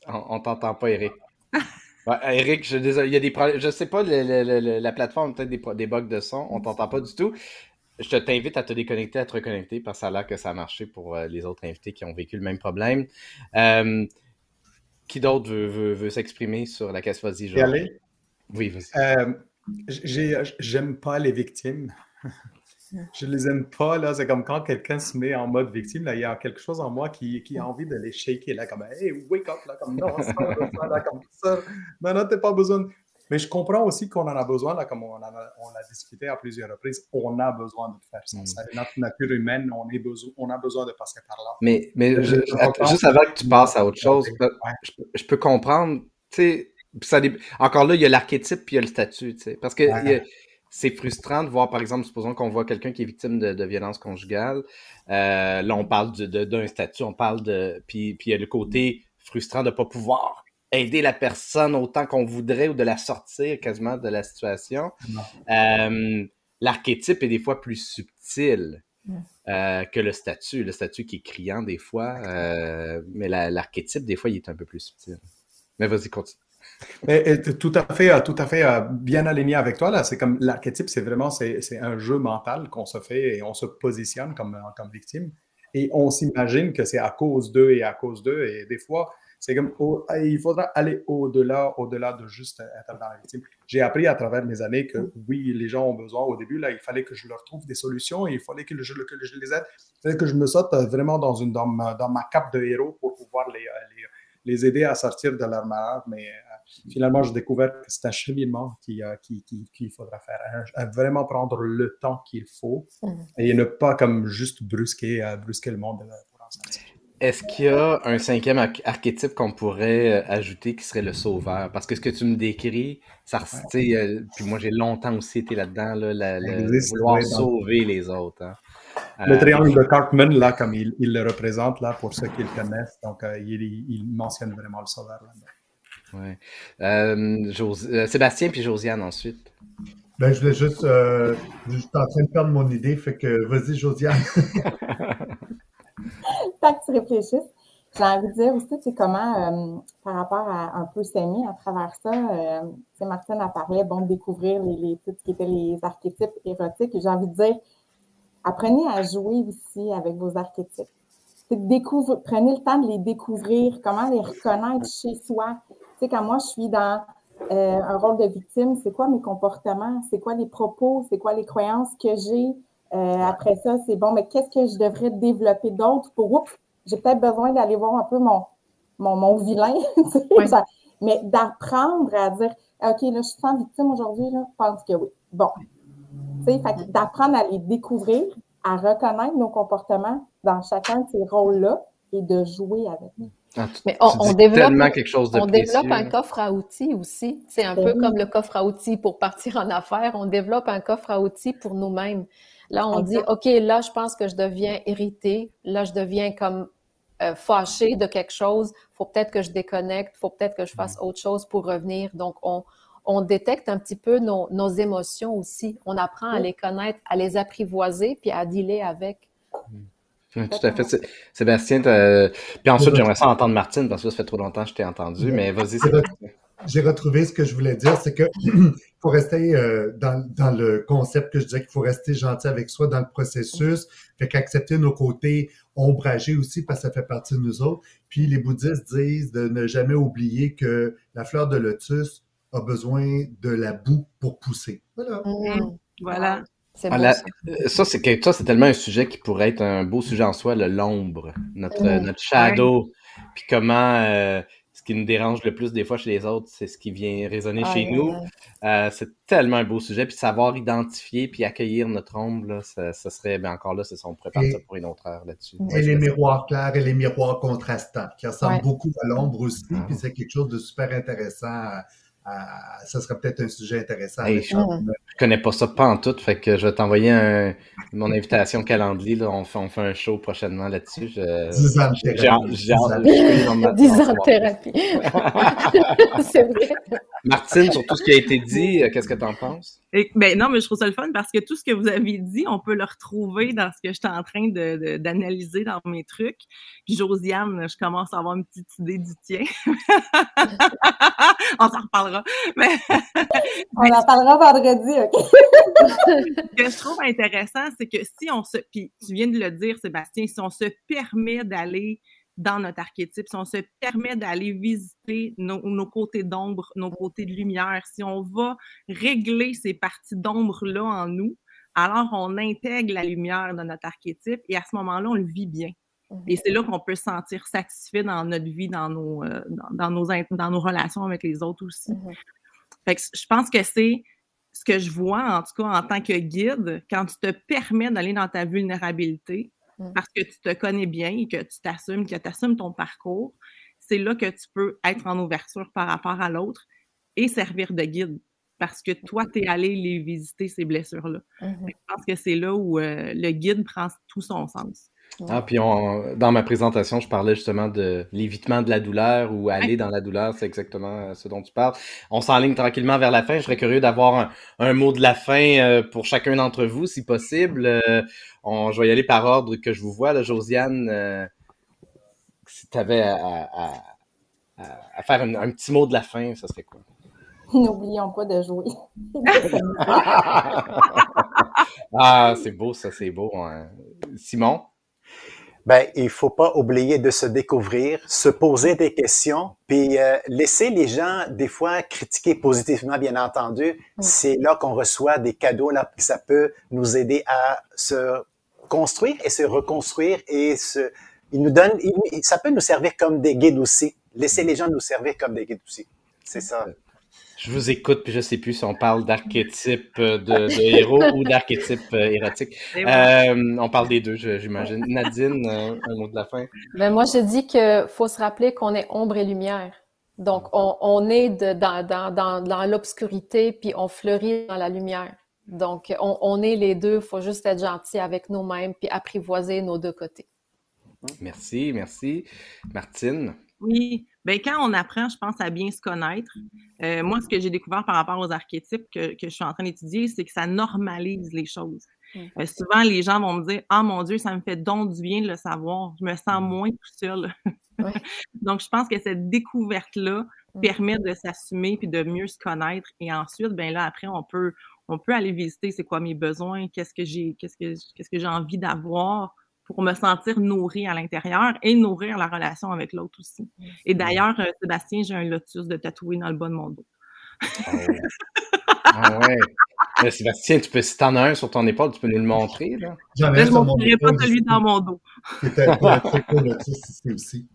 On, ne t'entend pas, Eric. Eric, je, il y a des problèmes. Je sais pas, la plateforme peut-être des, des, bugs de son. On t'entend pas du tout. Je t'invite à te déconnecter, à te reconnecter, parce que ça a l'air que ça a marché pour euh, les autres invités qui ont vécu le même problème. Euh, qui d'autre veut, s'exprimer sur la casse Vas-y, Oui, vas-y. Euh, j'aime pas les victimes. Je les aime pas, là. C'est comme quand quelqu'un se met en mode victime, là, il y a quelque chose en moi qui, qui a envie de les shaker, là, comme, hey, wake up, là, comme, non, ça, là, comme ça. Non, non, t'as pas besoin. Mais je comprends aussi qu'on en a besoin, là, comme on, a, on a discuté à plusieurs reprises, on a besoin de faire ça. C'est notre nature humaine, on, est besoin, on a besoin de passer par là. Mais, mais juste avant que tu passes à autre chose, je, peux comprendre, tu sais, encore là, il y a l'archétype puis il y a le statut, tu sais, parce que c'est frustrant de voir, par exemple, supposons qu'on voit quelqu'un qui est victime de, de violence conjugale. Euh, là, on parle d'un statut, on parle de. Puis, puis il y a le côté frustrant de ne pas pouvoir aider la personne autant qu'on voudrait ou de la sortir quasiment de la situation. Euh, l'archétype est des fois plus subtil. euh, que le statut. Le statut qui est criant des fois, euh, mais l'archétype, des fois, il est un peu plus subtil. Mais vas-y, continue. Mais, tout à fait, tout à fait bien aligné avec toi. là. C'est comme l'archétype, c'est vraiment c'est un jeu mental qu'on se fait et on se positionne comme, comme victime. Et on s'imagine que c'est à cause d'eux et à cause d'eux. Et des fois, c'est comme, il faudra aller au-delà, au-delà de juste être dans la victime. J'ai appris à travers mes années que oui, les gens ont besoin au début, là, il fallait que je leur trouve des solutions et il fallait que je, que je les aide. Il fallait que je me saute vraiment dans, une, dans, ma, dans ma cape de héros pour pouvoir les, les, les aider à sortir de leur malheur. Mais euh, finalement, j'ai découvert que c'est un cheminement qu'il qui, qui, qui, faudra faire. vraiment prendre le temps qu'il faut mmh. et ne pas comme juste brusquer, euh, brusquer le monde pour sortir. Est-ce qu'il y a un cinquième archétype qu'on pourrait euh, ajouter qui serait le sauveur? Parce que ce que tu me décris, ça, euh, puis moi j'ai longtemps aussi été là-dedans, là, vouloir sauver les autres. Hein. Le euh, triangle de Cartman, là, comme il, le représente, là, pour ceux qui le connaissent, donc il, mentionne vraiment le sauveur là Ouais. Sébastien puis Josiane ensuite. Ben, je voulais juste. je suis en train de perdre mon idée, fait que vas-y, Josiane. Tant que tu réfléchisses. J'ai envie de dire aussi, c'est comment, euh, par rapport à un peu s'aimer à travers ça, euh, Martine a parlé, bon, de découvrir les, les, tout ce qui était les archétypes érotiques. J'ai envie de dire, apprenez à jouer aussi avec vos archétypes. Découvre, prenez le temps de les découvrir, comment les reconnaître chez soi. Tu sais, quand moi, je suis dans euh, un rôle de victime, c'est quoi mes comportements, c'est quoi les propos, c'est quoi les croyances que j'ai, euh, après ça, c'est bon, mais qu'est-ce que je devrais développer d'autre pour, oups, j'ai peut-être besoin d'aller voir un peu mon, mon, mon vilain, mais d'apprendre à dire, OK, là, je suis sans victime aujourd'hui, je pense que oui. Bon. D'apprendre à les découvrir, à reconnaître nos comportements dans chacun de ces rôles-là et de jouer avec mais on, développe, quelque chose de on développe un coffre à outils aussi. C'est un ben peu comme le coffre à outils pour partir en affaires. On développe un coffre à outils pour nous-mêmes. Là, on dit, OK, là, je pense que je deviens irritée. Là, je deviens comme euh, fâchée de quelque chose. faut peut-être que je déconnecte. faut peut-être que je fasse autre chose pour revenir. Donc, on, on détecte un petit peu nos, nos émotions aussi. On apprend à les connaître, à les apprivoiser, puis à dealer avec. Tout à fait. Sébastien, puis ensuite, j'aimerais ça entendre Martine, parce que ça fait trop longtemps que je t'ai entendu, mais vas-y, Sébastien j'ai retrouvé ce que je voulais dire, c'est que faut rester euh, dans, dans, le concept que je disais qu'il faut rester gentil avec soi dans le processus, fait qu'accepter nos côtés ombragés aussi parce que ça fait partie de nous autres. Puis les bouddhistes disent de ne jamais oublier que la fleur de lotus a besoin de la boue pour pousser. Voilà. Mmh. Voilà. Ah, ça, c'est ça, c'est tellement un sujet qui pourrait être un beau sujet en soi, l'ombre, notre, mmh. notre shadow. Puis comment euh, qui nous dérange le plus des fois chez les autres, c'est ce qui vient résonner chez nous. Euh, c'est tellement un beau sujet. Puis savoir identifier puis accueillir notre ombre, ça, serait, bien encore là, c'est ça, on pourrait partir pour une autre heure là-dessus. Et les miroirs clairs et les miroirs contrastants, qui ressemblent beaucoup à l'ombre aussi. Ah. Puis c'est quelque chose de super intéressant ça serait peut-être un sujet intéressant. je, ne connais pas ça pas en tout, fait que je vais t'envoyer mon invitation calendrier. on, fait, on fait un show prochainement là-dessus. 10 ans de thérapie. 10 ans de thérapie. C'est vrai. Martine, sur tout ce qui a été dit, euh, qu'est-ce que tu en penses? ben non, mais je trouve ça le fun parce que tout ce que vous avez dit, on peut le retrouver dans ce que j'étais en train d'analyser dans mes trucs. Puis Josiane, je commence à avoir une petite idée du tien. on s'en reparlera. on en parlera vendredi, OK? ce que je trouve intéressant, c'est que si on se. Puis tu viens de le dire, Sébastien, si on se permet d'aller dans notre archétype, si on se permet d'aller visiter nos, côtés d'ombre, nos côtés de lumière, si on va régler ces parties d'ombre-là en nous, alors on intègre la lumière dans notre archétype et à ce moment-là, on le vit bien. Et mhm. c'est là qu'on peut se sentir satisfait dans notre vie, dans nos, euh, dans, nos, dans nos relations avec les autres aussi. Mhm. Fait que je pense que c'est ce que je vois, en tout cas en tant que guide, quand tu te permets d'aller dans ta vulnérabilité, Mmh. parce que tu te connais bien et que tu t'assumes, que tu assumes ton parcours, c'est là que tu peux être en ouverture par rapport à l'autre et servir de guide parce que toi, tu es allé les visiter, ces blessures-là. Mmh je pense que c'est là où euh, le guide prend tout son sens. Ah, puis dans ma présentation, je parlais justement de l'évitement de la douleur ou aller dans la douleur, c'est exactement euh, ce dont tu parles. On s'enligne tranquillement vers la fin. Je serais curieux d'avoir un, mot de la fin euh, pour chacun d'entre vous, si possible. Euh, on, je vais y aller par ordre que je vous vois. Là, Josiane, si tu avais à, faire un, petit mot de la fin, ça serait quoi? N'oublions pas de jouer. ah, c'est beau, ça, c'est beau. Hein. Simon? Ben il faut pas oublier de se découvrir, se poser des questions, puis euh, laisser les gens des fois critiquer positivement, bien entendu. C'est là qu'on reçoit des cadeaux là, puis ça peut nous aider à se construire et se reconstruire et se, il nous donne, ça peut nous servir comme des guides aussi. Laisser les gens nous servir comme des guides aussi. C'est ça. Je vous écoute, puis je sais plus si on parle d'archétype euh, de, héros ou d'archétype euh, érotique. Euh, on parle des deux, j'imagine. Nadine, un mot de la fin. Ben moi, je dis qu'il faut se rappeler qu'on est ombre et lumière. Donc, on, est dans, dans, l'obscurité, puis on fleurit dans la lumière. Donc, on, on est les deux. Il faut juste être gentil avec nous-mêmes, puis apprivoiser nos deux côtés. Merci, merci. Martine? Oui, ben quand on apprend, je pense, à bien se connaître, euh, moi, ce que j'ai découvert par rapport aux archétypes que, je suis en train d'étudier, c'est que ça normalise les choses. Euh, souvent, les gens vont me dire Ah mon Dieu, ça me fait donc du bien de le savoir. Je me sens moins tout seul. donc, je pense que cette découverte-là permet de s'assumer puis de mieux se connaître. Et ensuite, ben là, après, on peut, on peut aller visiter c'est quoi mes besoins, qu'est-ce que j'ai, qu'est-ce que, qu'est-ce que j'ai envie d'avoir pour me sentir nourrie à l'intérieur et nourrir la relation avec l'autre aussi. Et d'ailleurs, euh, Sébastien, j'ai un lotus de tatouer dans le bas de mon dos. ah ouais. ah ouais. Sébastien, tu peux, si t'en as un sur ton épaule, tu peux nous le montrer. Là. je ne montrerai pas celui dans mon dos. C'était un très cool lotus ici aussi.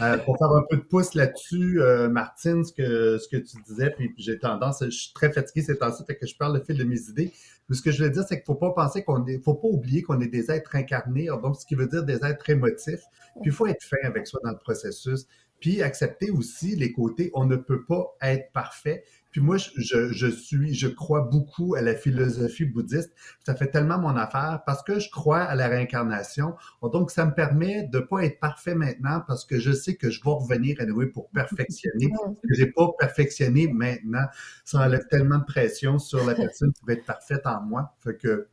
Euh, pour faire un peu de pouce là-dessus, euh, Martine, ce que, ce que tu disais, puis, j'ai tendance, je suis très fatigué ces temps-ci, fait que je parle le fil de mes idées. Mais ce que je veux dire, c'est qu'il faut pas penser qu'on est, faut pas oublier qu'on est des êtres incarnés, donc ce qui veut dire des êtres émotifs. Puis il faut être fin avec soi dans le processus. Puis accepter aussi les côtés, on ne peut pas être parfait. Puis moi, je, je, suis, je crois beaucoup à la philosophie bouddhiste. Ça fait tellement mon affaire parce que je crois à la réincarnation. Donc, ça me permet de pas être parfait maintenant parce que je sais que je vais revenir à nouveau pour perfectionner. Je j'ai pas perfectionné maintenant. Ça enlève tellement de pression sur la personne qui va être parfaite en moi. Fait que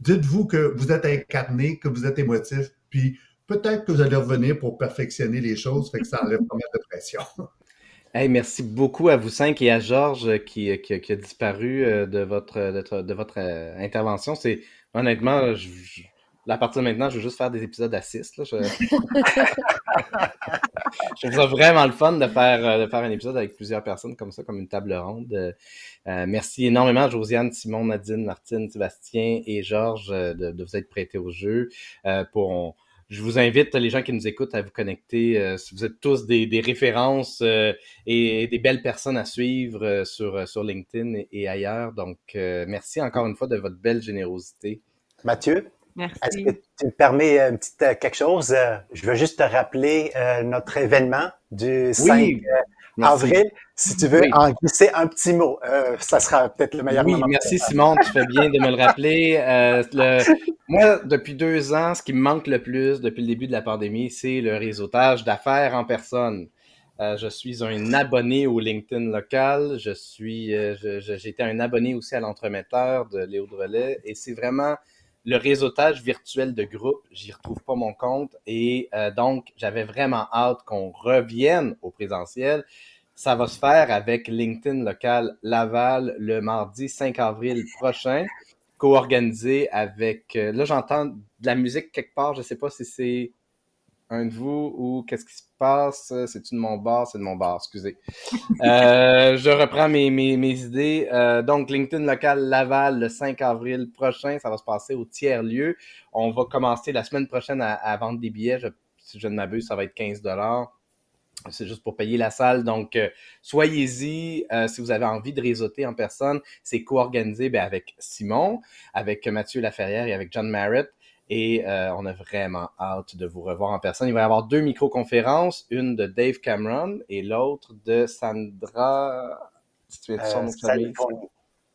dites-vous que vous êtes incarné, que vous êtes émotif, puis peut-être que vous allez revenir pour perfectionner les choses. Fait que ça enlève pas mal de pression. merci beaucoup à vous cinq et à Georges qui, qui, a disparu euh, de votre, de, votre euh, intervention. C'est honnêtement, à partir de maintenant, je veux juste faire des épisodes à six. je... je trouve vraiment le fun de faire, euh, de faire un épisode avec plusieurs personnes comme ça, comme une table ronde. merci énormément à Josiane, Simon, Nadine, Martine, Sébastien et Georges de, de vous être prêtés au jeu. pour je vous invite, les gens qui nous écoutent, à vous connecter. Euh, vous êtes tous des, références euh, et des belles personnes à suivre euh, sur, sur LinkedIn et, ailleurs. Donc, merci encore une fois de votre belle générosité. Mathieu? Est-ce que tu me permets une petite, quelque chose? je veux juste te rappeler notre événement du 5 avril. Si tu veux en glisser un petit mot, euh, ça sera peut-être le meilleur oui, moment. Merci Simon, tu fais bien de me le rappeler. Euh, moi, depuis deux ans, ce qui me manque le plus depuis le début de la pandémie, c'est le réseautage d'affaires en personne. Euh, je suis un abonné au LinkedIn local. Je suis, été un abonné aussi à l'entremetteur de Léo Drolet et c'est vraiment le réseautage virtuel de groupe. J'y retrouve pas mon compte et donc j'avais vraiment hâte qu'on revienne au présentiel. Ça va se faire avec LinkedIn local Laval le mardi 5 avril prochain, co-organisé avec. Euh, là, j'entends de la musique quelque part. Je ne sais pas si c'est un de vous ou qu'est-ce qui se passe. C'est-tu de mon bar? C'est de mon bar, excusez. Euh, je reprends mes, idées. Euh, donc, LinkedIn local Laval le 5 avril prochain. Ça va se passer au tiers-lieu. On va commencer la semaine prochaine à, vendre des billets. si je ne m'abuse, ça va être 15 c'est juste pour payer la salle. Donc, euh, soyez-y. Euh, si vous avez envie de réseauter en personne, c'est co-organisé ben, avec Simon, avec Mathieu Laferrière et avec John Merritt. Et euh, on a vraiment hâte de vous revoir en personne. Il va y avoir deux micro-conférences, une de Dave Cameron et l'autre de Sandra. Si tu son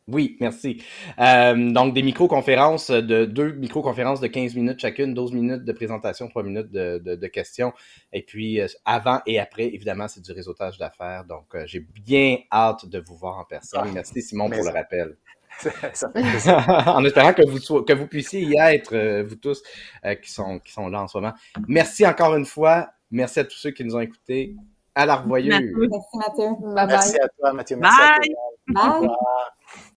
Oui, merci. Euh, donc, des micro-conférences de deux micro-conférences de 15 minutes chacune, 12 minutes de présentation, 3 minutes de, de, questions. Et puis, euh, avant et après, évidemment, c'est du réseautage d'affaires. Donc, euh, j'ai bien hâte de vous voir en personne. Ah, merci, Simon, pour le rappel. en espérant que vous, que vous puissiez y être, vous tous qui, sont, qui sont là en ce moment. Merci encore une fois. Merci à tous ceux qui nous ont écoutés. À la revoyure. Merci, Mathieu. Merci à toi, Mathieu. Merci bye. bye.